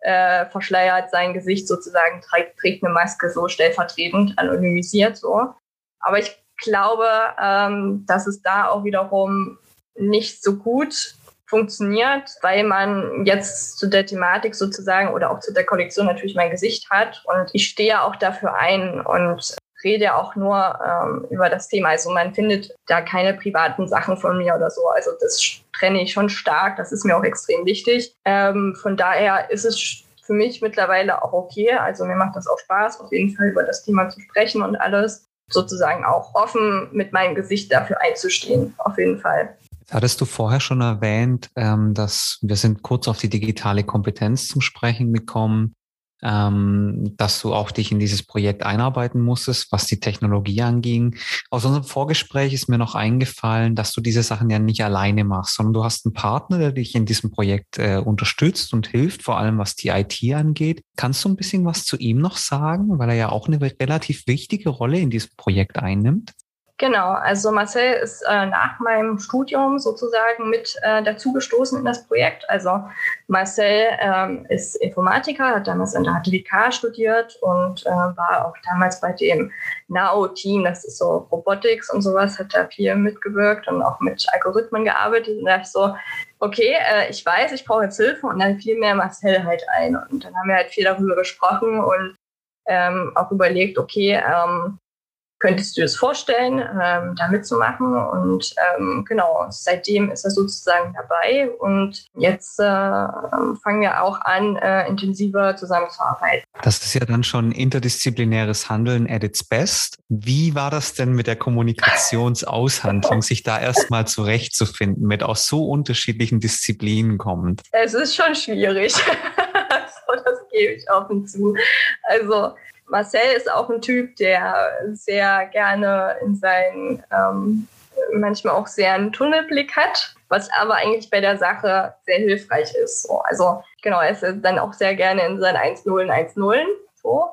äh, verschleiert sein Gesicht sozusagen, trägt, trägt eine Maske so stellvertretend, anonymisiert so. Aber ich glaube, ähm, dass es da auch wiederum nicht so gut funktioniert, weil man jetzt zu der Thematik sozusagen oder auch zu der Kollektion natürlich mein Gesicht hat und ich stehe auch dafür ein und rede auch nur ähm, über das Thema. Also man findet da keine privaten Sachen von mir oder so. Also das trenne ich schon stark. Das ist mir auch extrem wichtig. Ähm, von daher ist es für mich mittlerweile auch okay. Also mir macht das auch Spaß, auf jeden Fall über das Thema zu sprechen und alles sozusagen auch offen mit meinem Gesicht dafür einzustehen. Auf jeden Fall. Hattest du vorher schon erwähnt, ähm, dass wir sind kurz auf die digitale Kompetenz zum Sprechen gekommen ähm, dass du auch dich in dieses Projekt einarbeiten musstest, was die Technologie anging. Aus unserem Vorgespräch ist mir noch eingefallen, dass du diese Sachen ja nicht alleine machst, sondern du hast einen Partner, der dich in diesem Projekt äh, unterstützt und hilft, vor allem was die IT angeht. Kannst du ein bisschen was zu ihm noch sagen, weil er ja auch eine relativ wichtige Rolle in diesem Projekt einnimmt? Genau, also Marcel ist äh, nach meinem Studium sozusagen mit äh, dazugestoßen in das Projekt. Also Marcel ähm, ist Informatiker, hat damals in der HTWK studiert und äh, war auch damals bei dem NAO-Team, das ist so Robotics und sowas, hat da viel mitgewirkt und auch mit Algorithmen gearbeitet. Und da dachte ich so, okay, äh, ich weiß, ich brauche jetzt Hilfe und dann fiel mir Marcel halt ein. Und dann haben wir halt viel darüber gesprochen und ähm, auch überlegt, okay, ähm, könntest du das vorstellen, ähm, da mitzumachen? Und ähm, genau, seitdem ist er sozusagen dabei und jetzt äh, fangen wir auch an, äh, intensiver zusammenzuarbeiten. Das ist ja dann schon interdisziplinäres Handeln at its best. Wie war das denn mit der Kommunikationsaushandlung, sich da erstmal zurechtzufinden, mit aus so unterschiedlichen Disziplinen kommt? Es ist schon schwierig. so, das gebe ich offen zu. Also Marcel ist auch ein Typ, der sehr gerne in seinen ähm, manchmal auch sehr einen Tunnelblick hat, was aber eigentlich bei der Sache sehr hilfreich ist. So, also genau, er ist dann auch sehr gerne in seinen 1-0, 1-0. So.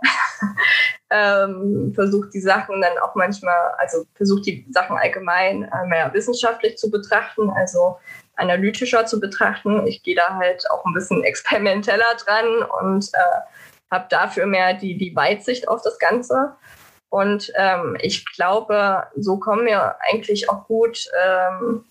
ähm, versucht die Sachen dann auch manchmal, also versucht die Sachen allgemein äh, mehr wissenschaftlich zu betrachten, also analytischer zu betrachten. Ich gehe da halt auch ein bisschen experimenteller dran und äh, habe dafür mehr die, die Weitsicht auf das Ganze. Und ähm, ich glaube, so kommen wir eigentlich auch gut ähm,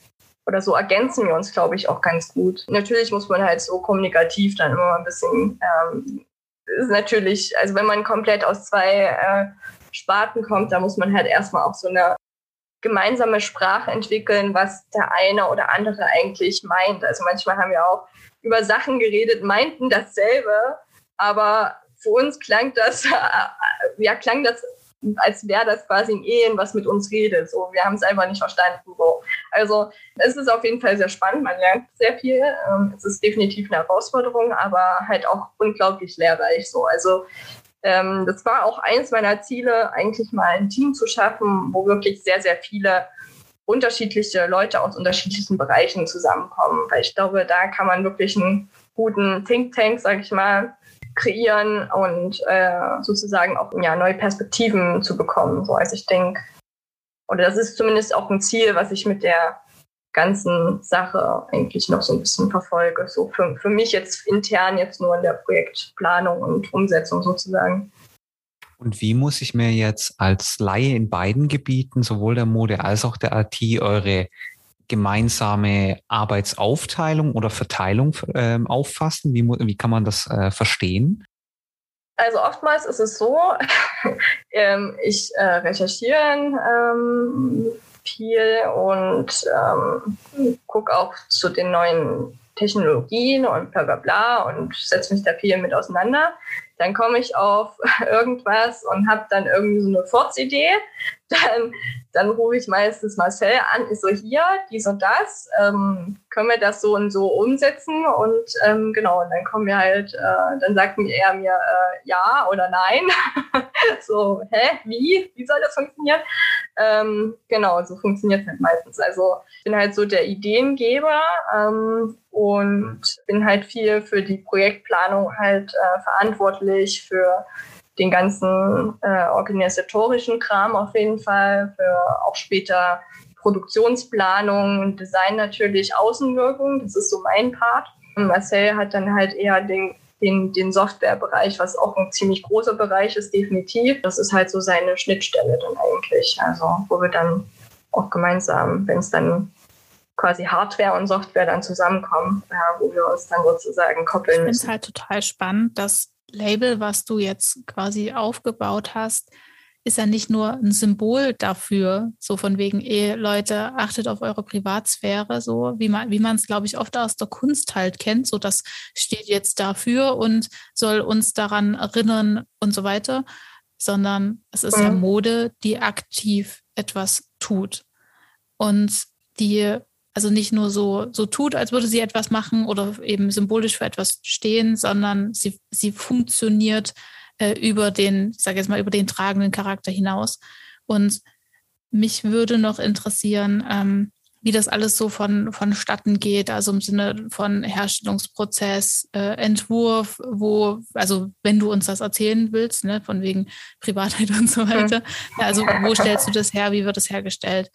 oder so ergänzen wir uns, glaube ich, auch ganz gut. Natürlich muss man halt so kommunikativ dann immer ein bisschen, ähm, ist natürlich, also wenn man komplett aus zwei äh, Sparten kommt, da muss man halt erstmal auch so eine gemeinsame Sprache entwickeln, was der eine oder andere eigentlich meint. Also manchmal haben wir auch über Sachen geredet, meinten dasselbe, aber für uns klang das, ja, klang das, als wäre das quasi ein Ehen, was mit uns redet. So, wir haben es einfach nicht verstanden. So. Also es ist auf jeden Fall sehr spannend, man lernt sehr viel. Ähm, es ist definitiv eine Herausforderung, aber halt auch unglaublich lehrreich. So. Also ähm, das war auch eines meiner Ziele, eigentlich mal ein Team zu schaffen, wo wirklich sehr, sehr viele unterschiedliche Leute aus unterschiedlichen Bereichen zusammenkommen. Weil ich glaube, da kann man wirklich einen guten Think Tank, sage ich mal, kreieren und äh, sozusagen auch ja, neue Perspektiven zu bekommen. So, also ich denke, oder das ist zumindest auch ein Ziel, was ich mit der ganzen Sache eigentlich noch so ein bisschen verfolge. So für, für mich jetzt intern jetzt nur in der Projektplanung und Umsetzung sozusagen. Und wie muss ich mir jetzt als Laie in beiden Gebieten, sowohl der Mode als auch der IT, eure gemeinsame Arbeitsaufteilung oder Verteilung äh, auffassen? Wie, wie kann man das äh, verstehen? Also oftmals ist es so, ähm, ich äh, recherchiere ähm, viel und ähm, gucke auch zu den neuen Technologien und bla bla bla und setze mich da viel mit auseinander. Dann komme ich auf irgendwas und habe dann irgendwie so eine Furzidee. Dann dann rufe ich meistens Marcel an, ist so hier, dies und das, ähm, können wir das so und so umsetzen und ähm, genau, und dann kommen wir halt, äh, dann sagt er mir äh, ja oder nein. so, hä, wie? Wie soll das funktionieren? Ähm, genau, so funktioniert es halt meistens. Also ich bin halt so der Ideengeber ähm, und bin halt viel für die Projektplanung halt äh, verantwortlich, für den ganzen äh, organisatorischen Kram auf jeden Fall, für auch später Produktionsplanung, Design natürlich, Außenwirkung, das ist so mein Part. Und Marcel hat dann halt eher den, den, den Softwarebereich, was auch ein ziemlich großer Bereich ist, definitiv. Das ist halt so seine Schnittstelle dann eigentlich. Also, wo wir dann auch gemeinsam, wenn es dann quasi Hardware und Software dann zusammenkommen, ja, wo wir uns dann sozusagen koppeln. Ich finde es halt total spannend, dass Label, was du jetzt quasi aufgebaut hast, ist ja nicht nur ein Symbol dafür, so von wegen, eh, Leute, achtet auf eure Privatsphäre, so wie man, wie man es, glaube ich, oft aus der Kunst halt kennt, so das steht jetzt dafür und soll uns daran erinnern und so weiter, sondern es ist mhm. ja Mode, die aktiv etwas tut und die also nicht nur so, so tut, als würde sie etwas machen oder eben symbolisch für etwas stehen, sondern sie, sie funktioniert äh, über den, ich sage jetzt mal, über den tragenden Charakter hinaus. Und mich würde noch interessieren, ähm, wie das alles so von, vonstatten geht, also im Sinne von Herstellungsprozess, äh, Entwurf, wo, also wenn du uns das erzählen willst, ne, von wegen Privatheit und so weiter, ja, also wo stellst du das her, wie wird das hergestellt?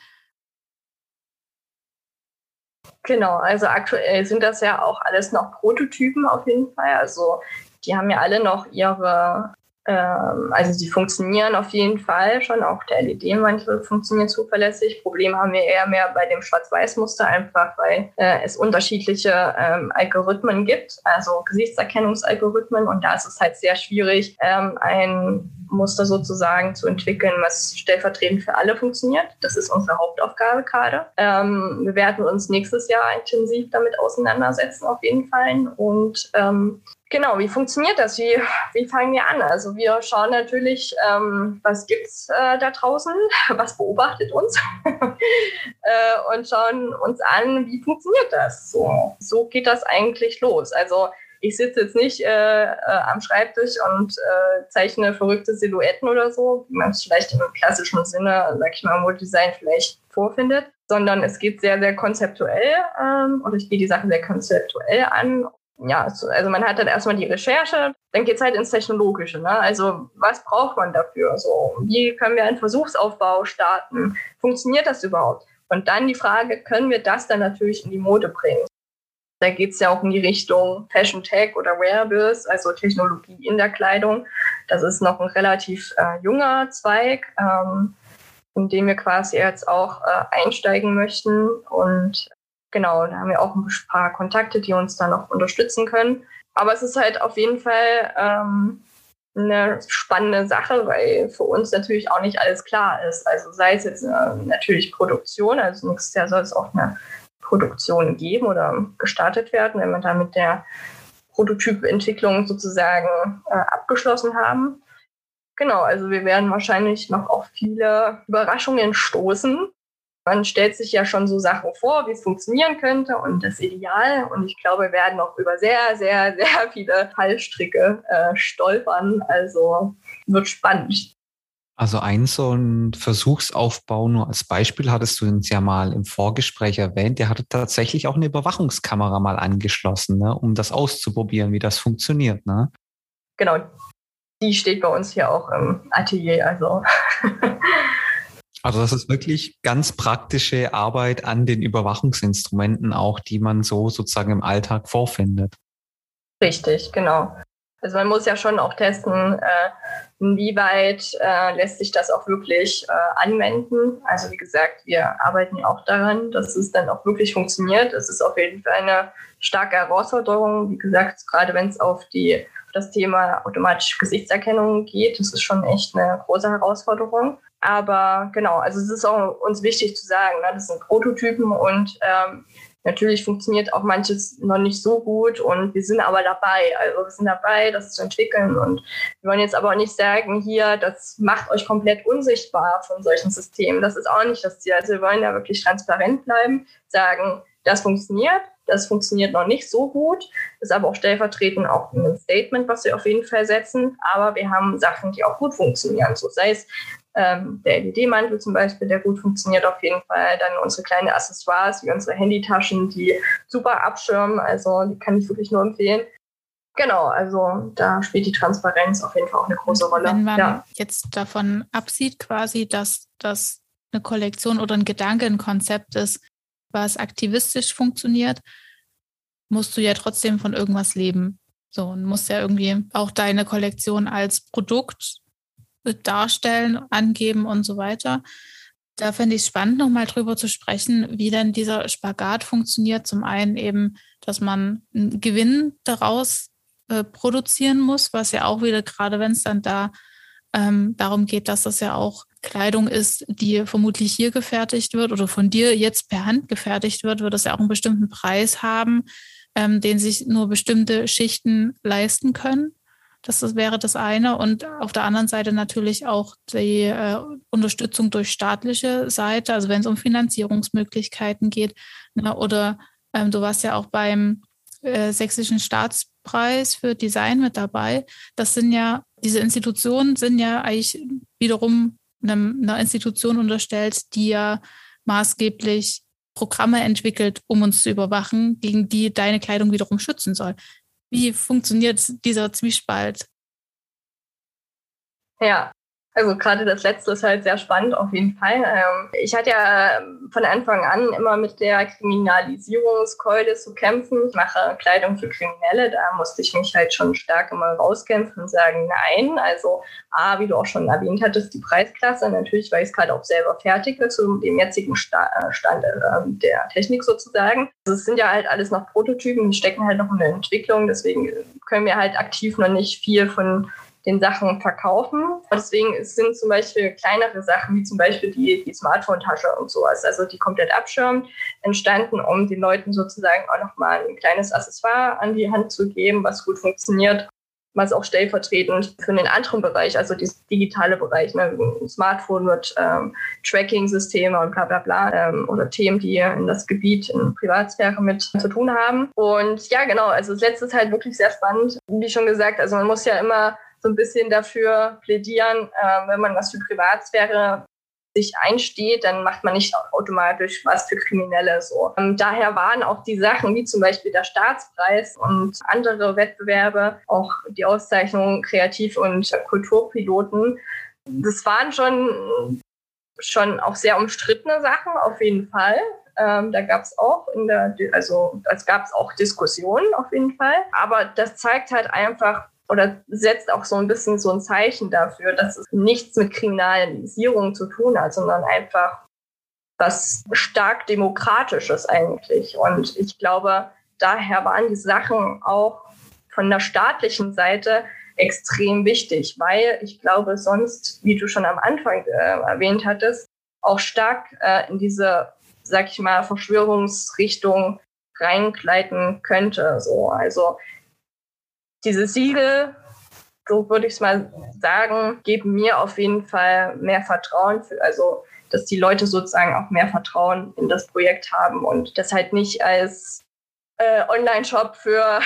Genau, also aktuell sind das ja auch alles noch Prototypen auf jeden Fall. Also die haben ja alle noch ihre, ähm, also sie funktionieren auf jeden Fall schon, auch der LED manche funktionieren zuverlässig. Problem haben wir eher mehr bei dem Schwarz-Weiß-Muster, einfach weil äh, es unterschiedliche ähm, Algorithmen gibt, also Gesichtserkennungsalgorithmen und da ist es halt sehr schwierig, ähm, ein Muster sozusagen zu entwickeln, was stellvertretend für alle funktioniert. Das ist unsere Hauptaufgabe gerade. Ähm, wir werden uns nächstes Jahr intensiv damit auseinandersetzen, auf jeden Fall. Und ähm, genau, wie funktioniert das? Wie, wie fangen wir an? Also wir schauen natürlich, ähm, was gibt's äh, da draußen, was beobachtet uns äh, und schauen uns an, wie funktioniert das? So, so geht das eigentlich los. Also ich sitze jetzt nicht äh, äh, am Schreibtisch und äh, zeichne verrückte Silhouetten oder so, wie man es vielleicht im klassischen Sinne, sag ich mal, im Design vielleicht vorfindet, sondern es geht sehr, sehr konzeptuell ähm, oder ich gehe die Sachen sehr konzeptuell an. Ja, also man hat dann erstmal die Recherche, dann geht es halt ins Technologische. Ne? Also was braucht man dafür? So, wie können wir einen Versuchsaufbau starten? Funktioniert das überhaupt? Und dann die Frage, können wir das dann natürlich in die Mode bringen? Da geht es ja auch in die Richtung Fashion Tech oder Wearables, also Technologie in der Kleidung. Das ist noch ein relativ äh, junger Zweig. Ähm, in dem wir quasi jetzt auch äh, einsteigen möchten. Und genau, da haben wir auch ein paar Kontakte, die uns da noch unterstützen können. Aber es ist halt auf jeden Fall ähm, eine spannende Sache, weil für uns natürlich auch nicht alles klar ist. Also sei es jetzt äh, natürlich Produktion, also nächstes Jahr soll es auch eine Produktion geben oder gestartet werden, wenn wir da mit der Prototypentwicklung sozusagen äh, abgeschlossen haben. Genau, also wir werden wahrscheinlich noch auf viele Überraschungen stoßen. Man stellt sich ja schon so Sachen vor, wie es funktionieren könnte und das Ideal. Und ich glaube, wir werden noch über sehr, sehr, sehr viele Fallstricke äh, stolpern. Also wird spannend. Also ein so ein Versuchsaufbau nur als Beispiel hattest du uns ja mal im Vorgespräch erwähnt. Der hatte tatsächlich auch eine Überwachungskamera mal angeschlossen, ne, um das auszuprobieren, wie das funktioniert. Ne? Genau, die steht bei uns hier auch im Atelier. Also. Also das ist wirklich ganz praktische Arbeit an den Überwachungsinstrumenten auch, die man so sozusagen im Alltag vorfindet. Richtig, genau. Also man muss ja schon auch testen, äh, inwieweit äh, lässt sich das auch wirklich äh, anwenden. Also wie gesagt, wir arbeiten auch daran, dass es dann auch wirklich funktioniert. Es ist auf jeden Fall eine starke Herausforderung. Wie gesagt, gerade wenn es auf die das Thema automatische Gesichtserkennung geht. Das ist schon echt eine große Herausforderung. Aber genau, also es ist auch uns wichtig zu sagen, ne, das sind Prototypen und ähm, natürlich funktioniert auch manches noch nicht so gut und wir sind aber dabei. Also wir sind dabei, das zu entwickeln und wir wollen jetzt aber auch nicht sagen, hier, das macht euch komplett unsichtbar von solchen Systemen. Das ist auch nicht das Ziel. Also wir wollen da wirklich transparent bleiben, sagen, das funktioniert, das funktioniert noch nicht so gut, ist aber auch stellvertretend auch ein Statement, was wir auf jeden Fall setzen. Aber wir haben Sachen, die auch gut funktionieren. So sei es ähm, der LED-Mantel zum Beispiel, der gut funktioniert auf jeden Fall. Dann unsere kleinen Accessoires wie unsere Handytaschen, die super abschirmen. Also die kann ich wirklich nur empfehlen. Genau, also da spielt die Transparenz auf jeden Fall auch eine große Rolle. Wenn man ja. jetzt davon absieht, quasi, dass das eine Kollektion oder ein Gedanke, ein Konzept ist, was aktivistisch funktioniert, musst du ja trotzdem von irgendwas leben. So, und musst ja irgendwie auch deine Kollektion als Produkt darstellen, angeben und so weiter. Da fände ich es spannend, nochmal drüber zu sprechen, wie denn dieser Spagat funktioniert. Zum einen eben, dass man einen Gewinn daraus äh, produzieren muss, was ja auch wieder, gerade wenn es dann da ähm, darum geht, dass das ja auch Kleidung ist, die vermutlich hier gefertigt wird oder von dir jetzt per Hand gefertigt wird, wird es ja auch einen bestimmten Preis haben, ähm, den sich nur bestimmte Schichten leisten können. Das, das wäre das eine. Und auf der anderen Seite natürlich auch die äh, Unterstützung durch staatliche Seite, also wenn es um Finanzierungsmöglichkeiten geht. Ne, oder ähm, du warst ja auch beim äh, Sächsischen Staatspreis für Design mit dabei. Das sind ja, diese Institutionen sind ja eigentlich wiederum einem, einer Institution unterstellt, die ja maßgeblich Programme entwickelt, um uns zu überwachen, gegen die deine Kleidung wiederum schützen soll. Wie funktioniert dieser Zwiespalt? Ja, also gerade das letzte ist halt sehr spannend auf jeden Fall. Ähm, ich hatte ja von Anfang an immer mit der Kriminalisierungskeule zu kämpfen. Ich mache Kleidung für Kriminelle, da musste ich mich halt schon stark immer rauskämpfen und sagen, nein. Also A, wie du auch schon erwähnt hattest, die Preisklasse, natürlich, weil ich es gerade auch selber fertige zu dem jetzigen äh, Stand ähm, der Technik sozusagen. Also es sind ja halt alles noch Prototypen, die stecken halt noch in der Entwicklung, deswegen können wir halt aktiv noch nicht viel von den Sachen verkaufen. Deswegen sind zum Beispiel kleinere Sachen, wie zum Beispiel die, die Smartphone-Tasche und sowas, also die komplett abschirmt, entstanden, um den Leuten sozusagen auch nochmal ein kleines Accessoire an die Hand zu geben, was gut funktioniert was auch stellvertretend für den anderen Bereich, also das digitale Bereich, ne, Smartphone wird ähm, Tracking-Systeme und bla bla bla ähm, oder Themen, die in das Gebiet in Privatsphäre mit zu tun haben. Und ja, genau, also das letzte ist halt wirklich sehr spannend. Wie schon gesagt, also man muss ja immer so ein bisschen dafür plädieren, äh, wenn man was für Privatsphäre sich einsteht, dann macht man nicht automatisch was für Kriminelle so. Und ähm, daher waren auch die Sachen wie zum Beispiel der Staatspreis und andere Wettbewerbe, auch die Auszeichnung Kreativ- und Kulturpiloten, das waren schon, schon auch sehr umstrittene Sachen, auf jeden Fall. Ähm, da gab es auch in der, also es gab es auch Diskussionen auf jeden Fall. Aber das zeigt halt einfach, oder setzt auch so ein bisschen so ein Zeichen dafür, dass es nichts mit Kriminalisierung zu tun hat, sondern einfach was stark Demokratisches eigentlich. Und ich glaube, daher waren die Sachen auch von der staatlichen Seite extrem wichtig, weil ich glaube, sonst, wie du schon am Anfang äh, erwähnt hattest, auch stark äh, in diese, sag ich mal, Verschwörungsrichtung reingleiten könnte. So, also diese Siegel, so würde ich es mal sagen, geben mir auf jeden Fall mehr Vertrauen, für, also dass die Leute sozusagen auch mehr Vertrauen in das Projekt haben und das halt nicht als äh, Online-Shop für,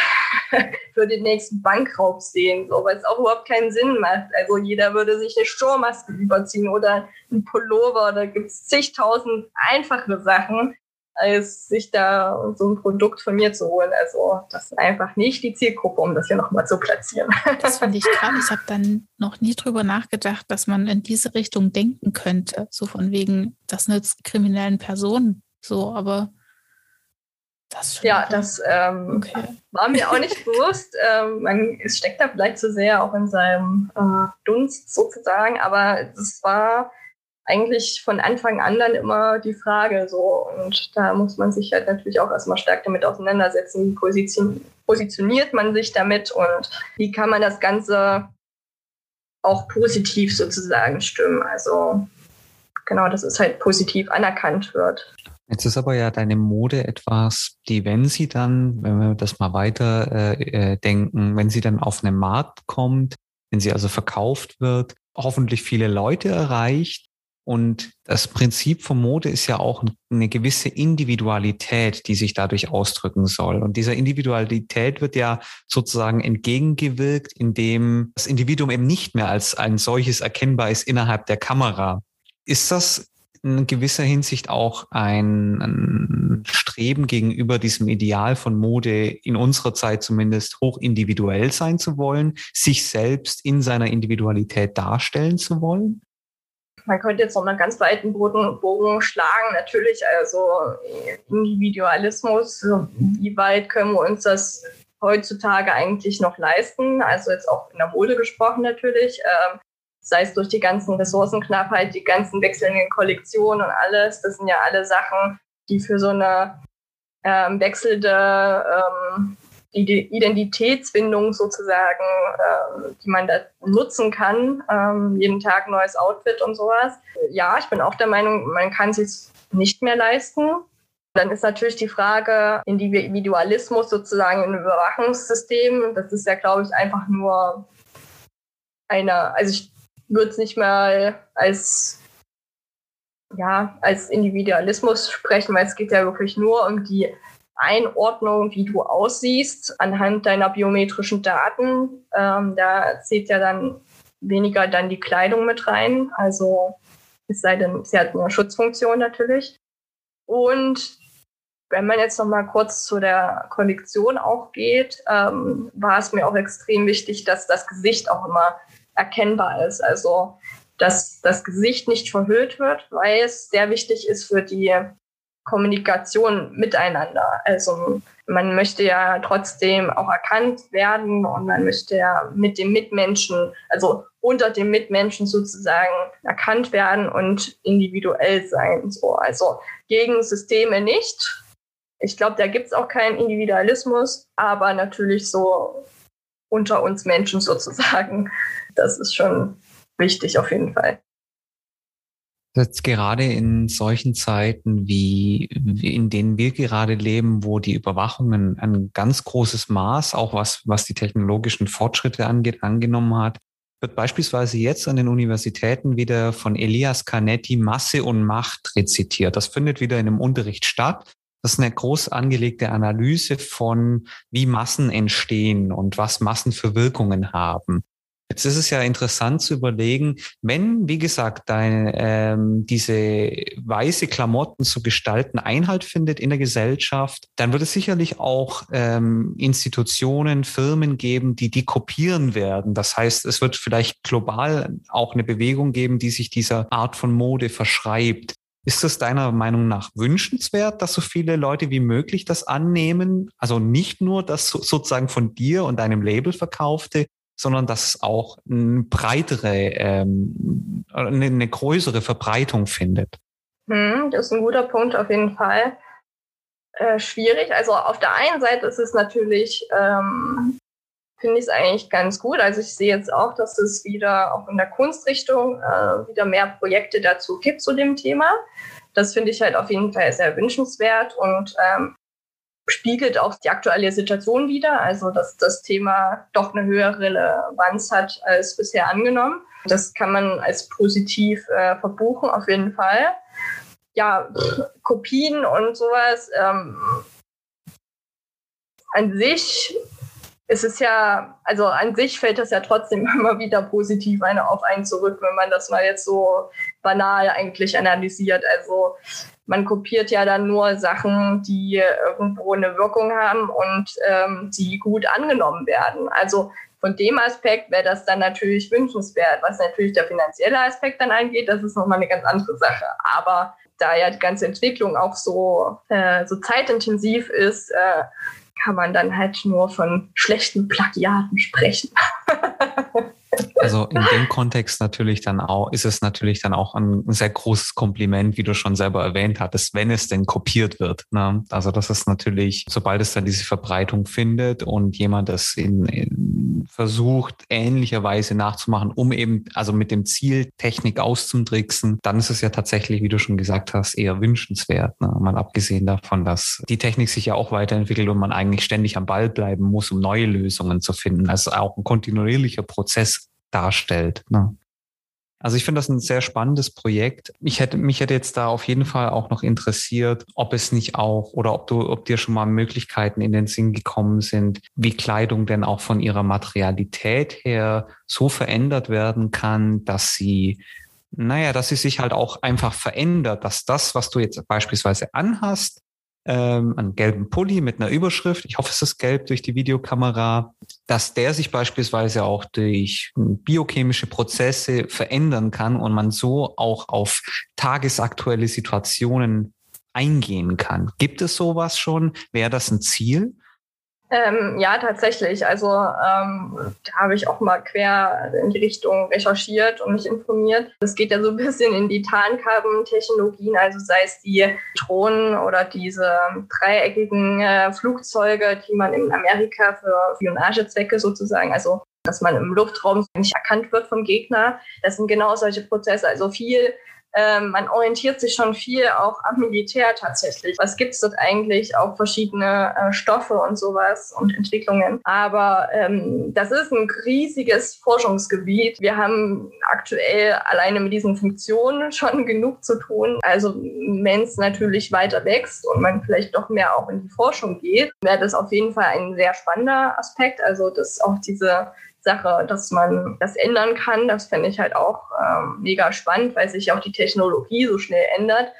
für den nächsten Bankraub sehen, so, weil es auch überhaupt keinen Sinn macht. Also jeder würde sich eine Sturmmaske überziehen oder ein Pullover, da gibt es zigtausend einfache Sachen, als sich da so ein Produkt von mir zu holen. Also das ist einfach nicht die Zielgruppe, um das hier nochmal zu platzieren. Das finde ich gerade. Ich habe dann noch nie drüber nachgedacht, dass man in diese Richtung denken könnte. So von wegen, das nützt kriminellen Personen. So, aber das ja, das ähm, okay. war mir auch nicht bewusst. Ähm, man steckt da vielleicht zu sehr auch in seinem äh, Dunst sozusagen, aber es war eigentlich von Anfang an dann immer die Frage so. Und da muss man sich halt natürlich auch erstmal stark damit auseinandersetzen, wie position positioniert man sich damit und wie kann man das Ganze auch positiv sozusagen stimmen. Also genau, dass es halt positiv anerkannt wird. Jetzt ist aber ja deine Mode etwas, die, wenn sie dann, wenn wir das mal weiter äh, äh denken, wenn sie dann auf einen Markt kommt, wenn sie also verkauft wird, hoffentlich viele Leute erreicht, und das Prinzip von Mode ist ja auch eine gewisse Individualität, die sich dadurch ausdrücken soll. Und dieser Individualität wird ja sozusagen entgegengewirkt, indem das Individuum eben nicht mehr als ein solches erkennbar ist innerhalb der Kamera. Ist das in gewisser Hinsicht auch ein, ein Streben gegenüber diesem Ideal von Mode in unserer Zeit zumindest hoch individuell sein zu wollen, sich selbst in seiner Individualität darstellen zu wollen? Man könnte jetzt noch einen ganz weiten Bogen, Bogen schlagen. Natürlich, also Individualismus, wie weit können wir uns das heutzutage eigentlich noch leisten? Also jetzt auch in der Mode gesprochen natürlich. Ähm, sei es durch die ganzen Ressourcenknappheit, die ganzen wechselnden Kollektionen und alles. Das sind ja alle Sachen, die für so eine ähm, wechselnde ähm, Identitätsfindung sozusagen, äh, die man da nutzen kann, ähm, jeden Tag neues Outfit und sowas. Ja, ich bin auch der Meinung, man kann sich nicht mehr leisten. Dann ist natürlich die Frage Individualismus sozusagen im Überwachungssystem. Das ist ja, glaube ich, einfach nur eine, also ich würde es nicht mal als ja, als Individualismus sprechen, weil es geht ja wirklich nur um die Einordnung, wie du aussiehst, anhand deiner biometrischen Daten. Ähm, da zählt ja dann weniger dann die Kleidung mit rein. Also es sei denn, sie hat eine Schutzfunktion natürlich. Und wenn man jetzt noch mal kurz zu der Kollektion auch geht, ähm, war es mir auch extrem wichtig, dass das Gesicht auch immer erkennbar ist. Also dass das Gesicht nicht verhüllt wird, weil es sehr wichtig ist für die Kommunikation miteinander. Also man möchte ja trotzdem auch erkannt werden und man möchte ja mit dem Mitmenschen, also unter dem Mitmenschen sozusagen erkannt werden und individuell sein. So. Also gegen Systeme nicht. Ich glaube, da gibt es auch keinen Individualismus, aber natürlich so unter uns Menschen sozusagen. Das ist schon wichtig auf jeden Fall. Jetzt gerade in solchen Zeiten, wie, in denen wir gerade leben, wo die Überwachung ein, ein ganz großes Maß, auch was, was die technologischen Fortschritte angeht, angenommen hat, wird beispielsweise jetzt an den Universitäten wieder von Elias Canetti Masse und Macht rezitiert. Das findet wieder in einem Unterricht statt. Das ist eine groß angelegte Analyse von, wie Massen entstehen und was Massen für Wirkungen haben. Jetzt ist es ja interessant zu überlegen, wenn, wie gesagt, dein, ähm, diese weiße Klamotten zu gestalten Einhalt findet in der Gesellschaft, dann wird es sicherlich auch ähm, Institutionen, Firmen geben, die die kopieren werden. Das heißt, es wird vielleicht global auch eine Bewegung geben, die sich dieser Art von Mode verschreibt. Ist es deiner Meinung nach wünschenswert, dass so viele Leute wie möglich das annehmen? Also nicht nur das sozusagen von dir und deinem Label verkaufte, sondern dass es auch eine breitere, ähm, eine, eine größere Verbreitung findet. Hm, das ist ein guter Punkt auf jeden Fall. Äh, schwierig. Also auf der einen Seite ist es natürlich, ähm, finde ich es eigentlich ganz gut. Also ich sehe jetzt auch, dass es wieder auch in der Kunstrichtung äh, wieder mehr Projekte dazu gibt zu dem Thema. Das finde ich halt auf jeden Fall sehr wünschenswert und ähm, spiegelt auch die aktuelle Situation wieder, also dass das Thema doch eine höhere Relevanz hat als bisher angenommen. Das kann man als positiv äh, verbuchen, auf jeden Fall. Ja, Kopien und sowas. Ähm, an sich ist es ja, also an sich fällt das ja trotzdem immer wieder positiv eine auf einen zurück, wenn man das mal jetzt so banal eigentlich analysiert. Also man kopiert ja dann nur Sachen, die irgendwo eine Wirkung haben und ähm, die gut angenommen werden. Also von dem Aspekt wäre das dann natürlich wünschenswert. Was natürlich der finanzielle Aspekt dann angeht, das ist nochmal eine ganz andere Sache. Aber da ja die ganze Entwicklung auch so, äh, so zeitintensiv ist, äh, kann man dann halt nur von schlechten Plagiaten sprechen. Also in dem Kontext natürlich dann auch, ist es natürlich dann auch ein sehr großes Kompliment, wie du schon selber erwähnt hattest, wenn es denn kopiert wird. Ne? Also das ist natürlich, sobald es dann diese Verbreitung findet und jemand das in, in versucht, ähnlicherweise nachzumachen, um eben, also mit dem Ziel, Technik auszudricksen, dann ist es ja tatsächlich, wie du schon gesagt hast, eher wünschenswert. Ne? Mal abgesehen davon, dass die Technik sich ja auch weiterentwickelt und man eigentlich ständig am Ball bleiben muss, um neue Lösungen zu finden. Also auch ein kontinuierlicher Prozess darstellt. Ne? Also ich finde das ein sehr spannendes Projekt. Ich hätte, mich hätte jetzt da auf jeden Fall auch noch interessiert, ob es nicht auch oder ob du, ob dir schon mal Möglichkeiten in den Sinn gekommen sind, wie Kleidung denn auch von ihrer Materialität her so verändert werden kann, dass sie naja, dass sie sich halt auch einfach verändert, dass das, was du jetzt beispielsweise anhast, ähm, einen gelben Pulli mit einer Überschrift, ich hoffe, es ist gelb durch die Videokamera, dass der sich beispielsweise auch durch biochemische Prozesse verändern kann und man so auch auf tagesaktuelle Situationen eingehen kann. Gibt es sowas schon? Wäre das ein Ziel? Ähm, ja, tatsächlich. Also ähm, da habe ich auch mal quer in die Richtung recherchiert und mich informiert. Es geht ja so ein bisschen in die Tarnkarbon-Technologien, also sei es die Drohnen oder diese dreieckigen äh, Flugzeuge, die man in Amerika für Spionagezwecke sozusagen, also dass man im Luftraum nicht erkannt wird vom Gegner. Das sind genau solche Prozesse. Also viel ähm, man orientiert sich schon viel auch am Militär tatsächlich. Was gibt es dort eigentlich? Auch verschiedene äh, Stoffe und sowas und Entwicklungen. Aber ähm, das ist ein riesiges Forschungsgebiet. Wir haben aktuell alleine mit diesen Funktionen schon genug zu tun. Also wenn es natürlich weiter wächst und man vielleicht doch mehr auch in die Forschung geht, wäre das auf jeden Fall ein sehr spannender Aspekt. Also dass auch diese Sache, dass man das ändern kann. Das fände ich halt auch ähm, mega spannend, weil sich auch die Technologie so schnell ändert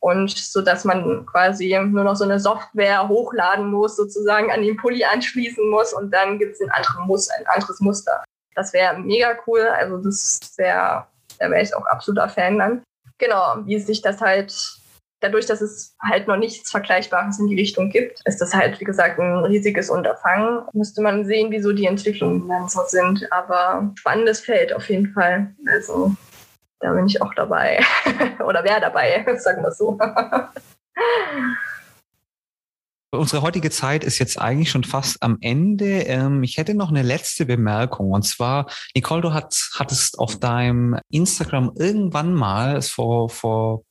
und so dass man quasi nur noch so eine Software hochladen muss, sozusagen an den Pulli anschließen muss und dann gibt es ein, ein anderes Muster. Das wäre mega cool. Also das wäre, da wäre ich auch absoluter Fan dann. Genau, wie sich das halt dadurch, dass es halt noch nichts Vergleichbares in die Richtung gibt, ist das halt, wie gesagt, ein riesiges Unterfangen. Müsste man sehen, wieso die Entwicklungen dann so sind. Aber spannendes Feld auf jeden Fall. Also da bin ich auch dabei. Oder wer dabei, sagen wir so. Unsere heutige Zeit ist jetzt eigentlich schon fast am Ende. Ähm, ich hätte noch eine letzte Bemerkung. Und zwar, Nicole, du hat, hattest auf deinem Instagram irgendwann mal vor, vor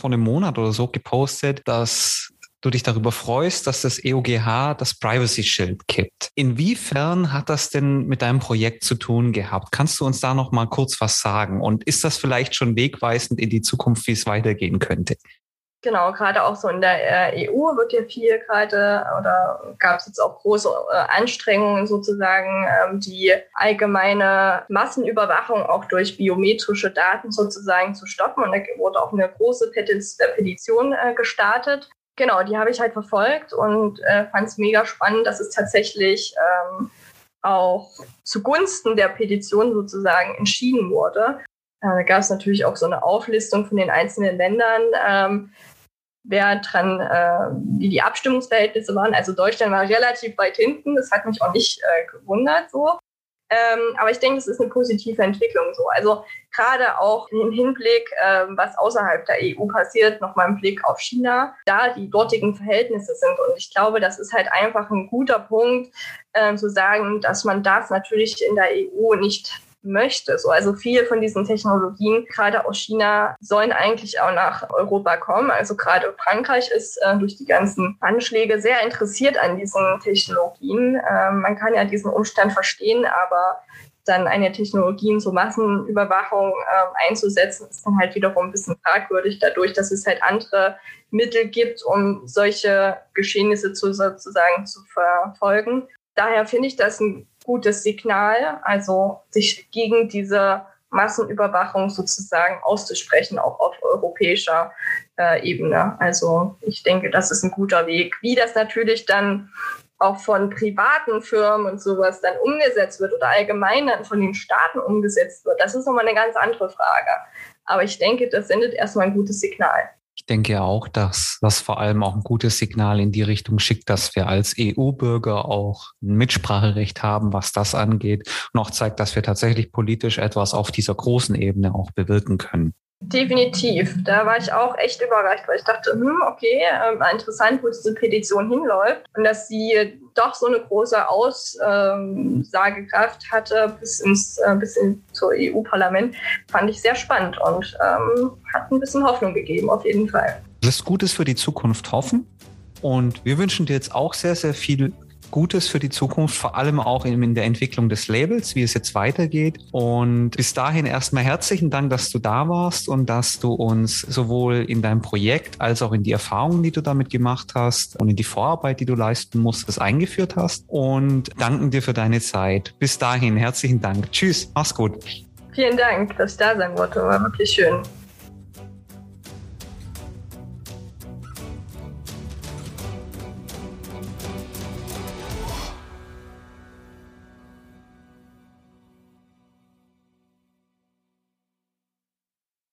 vor einem Monat oder so gepostet, dass du dich darüber freust, dass das EOGH das Privacy Shield kippt. Inwiefern hat das denn mit deinem Projekt zu tun gehabt? Kannst du uns da noch mal kurz was sagen? Und ist das vielleicht schon wegweisend in die Zukunft, wie es weitergehen könnte? Genau, gerade auch so in der äh, EU wird ja viel gerade oder gab es jetzt auch große äh, Anstrengungen sozusagen, ähm, die allgemeine Massenüberwachung auch durch biometrische Daten sozusagen zu stoppen. Und da wurde auch eine große Petition äh, gestartet. Genau, die habe ich halt verfolgt und fand es mega spannend, dass es tatsächlich ähm, auch zugunsten der Petition sozusagen entschieden wurde. Da gab es natürlich auch so eine Auflistung von den einzelnen Ländern. Ähm, wer dran, äh, wie die Abstimmungsverhältnisse waren. Also Deutschland war relativ weit hinten. Das hat mich auch nicht äh, gewundert so. Ähm, aber ich denke, es ist eine positive Entwicklung so. Also gerade auch im Hinblick, äh, was außerhalb der EU passiert, nochmal im Blick auf China, da die dortigen Verhältnisse sind. Und ich glaube, das ist halt einfach ein guter Punkt, äh, zu sagen, dass man das natürlich in der EU nicht möchte. So, also viel von diesen Technologien, gerade aus China, sollen eigentlich auch nach Europa kommen. Also gerade Frankreich ist äh, durch die ganzen Anschläge sehr interessiert an diesen Technologien. Ähm, man kann ja diesen Umstand verstehen, aber dann eine Technologie in so Massenüberwachung äh, einzusetzen, ist dann halt wiederum ein bisschen fragwürdig, dadurch, dass es halt andere Mittel gibt, um solche Geschehnisse zu, sozusagen zu verfolgen. Daher finde ich das ein gutes Signal, also sich gegen diese Massenüberwachung sozusagen auszusprechen, auch auf europäischer äh, Ebene. Also ich denke, das ist ein guter Weg. Wie das natürlich dann auch von privaten Firmen und sowas dann umgesetzt wird oder allgemein dann von den Staaten umgesetzt wird, das ist nochmal eine ganz andere Frage. Aber ich denke, das sendet erstmal ein gutes Signal. Ich denke auch, dass das vor allem auch ein gutes Signal in die Richtung schickt, dass wir als EU-Bürger auch ein Mitspracherecht haben, was das angeht und auch zeigt, dass wir tatsächlich politisch etwas auf dieser großen Ebene auch bewirken können. Definitiv. Da war ich auch echt überrascht, weil ich dachte, hm, okay, äh, interessant, wo diese Petition hinläuft und dass sie doch so eine große Aussagekraft hatte bis ins äh, bis in, zur EU-Parlament, fand ich sehr spannend und ähm, hat ein bisschen Hoffnung gegeben, auf jeden Fall. Lässt Gutes für die Zukunft hoffen. Und wir wünschen dir jetzt auch sehr, sehr viel Gutes für die Zukunft, vor allem auch in, der Entwicklung des Labels, wie es jetzt weitergeht. Und bis dahin erstmal herzlichen Dank, dass du da warst und dass du uns sowohl in deinem Projekt als auch in die Erfahrungen, die du damit gemacht hast und in die Vorarbeit, die du leisten musstest, eingeführt hast. Und danken dir für deine Zeit. Bis dahin herzlichen Dank. Tschüss, mach's gut. Vielen Dank, dass ich da sein wollte. War wirklich schön.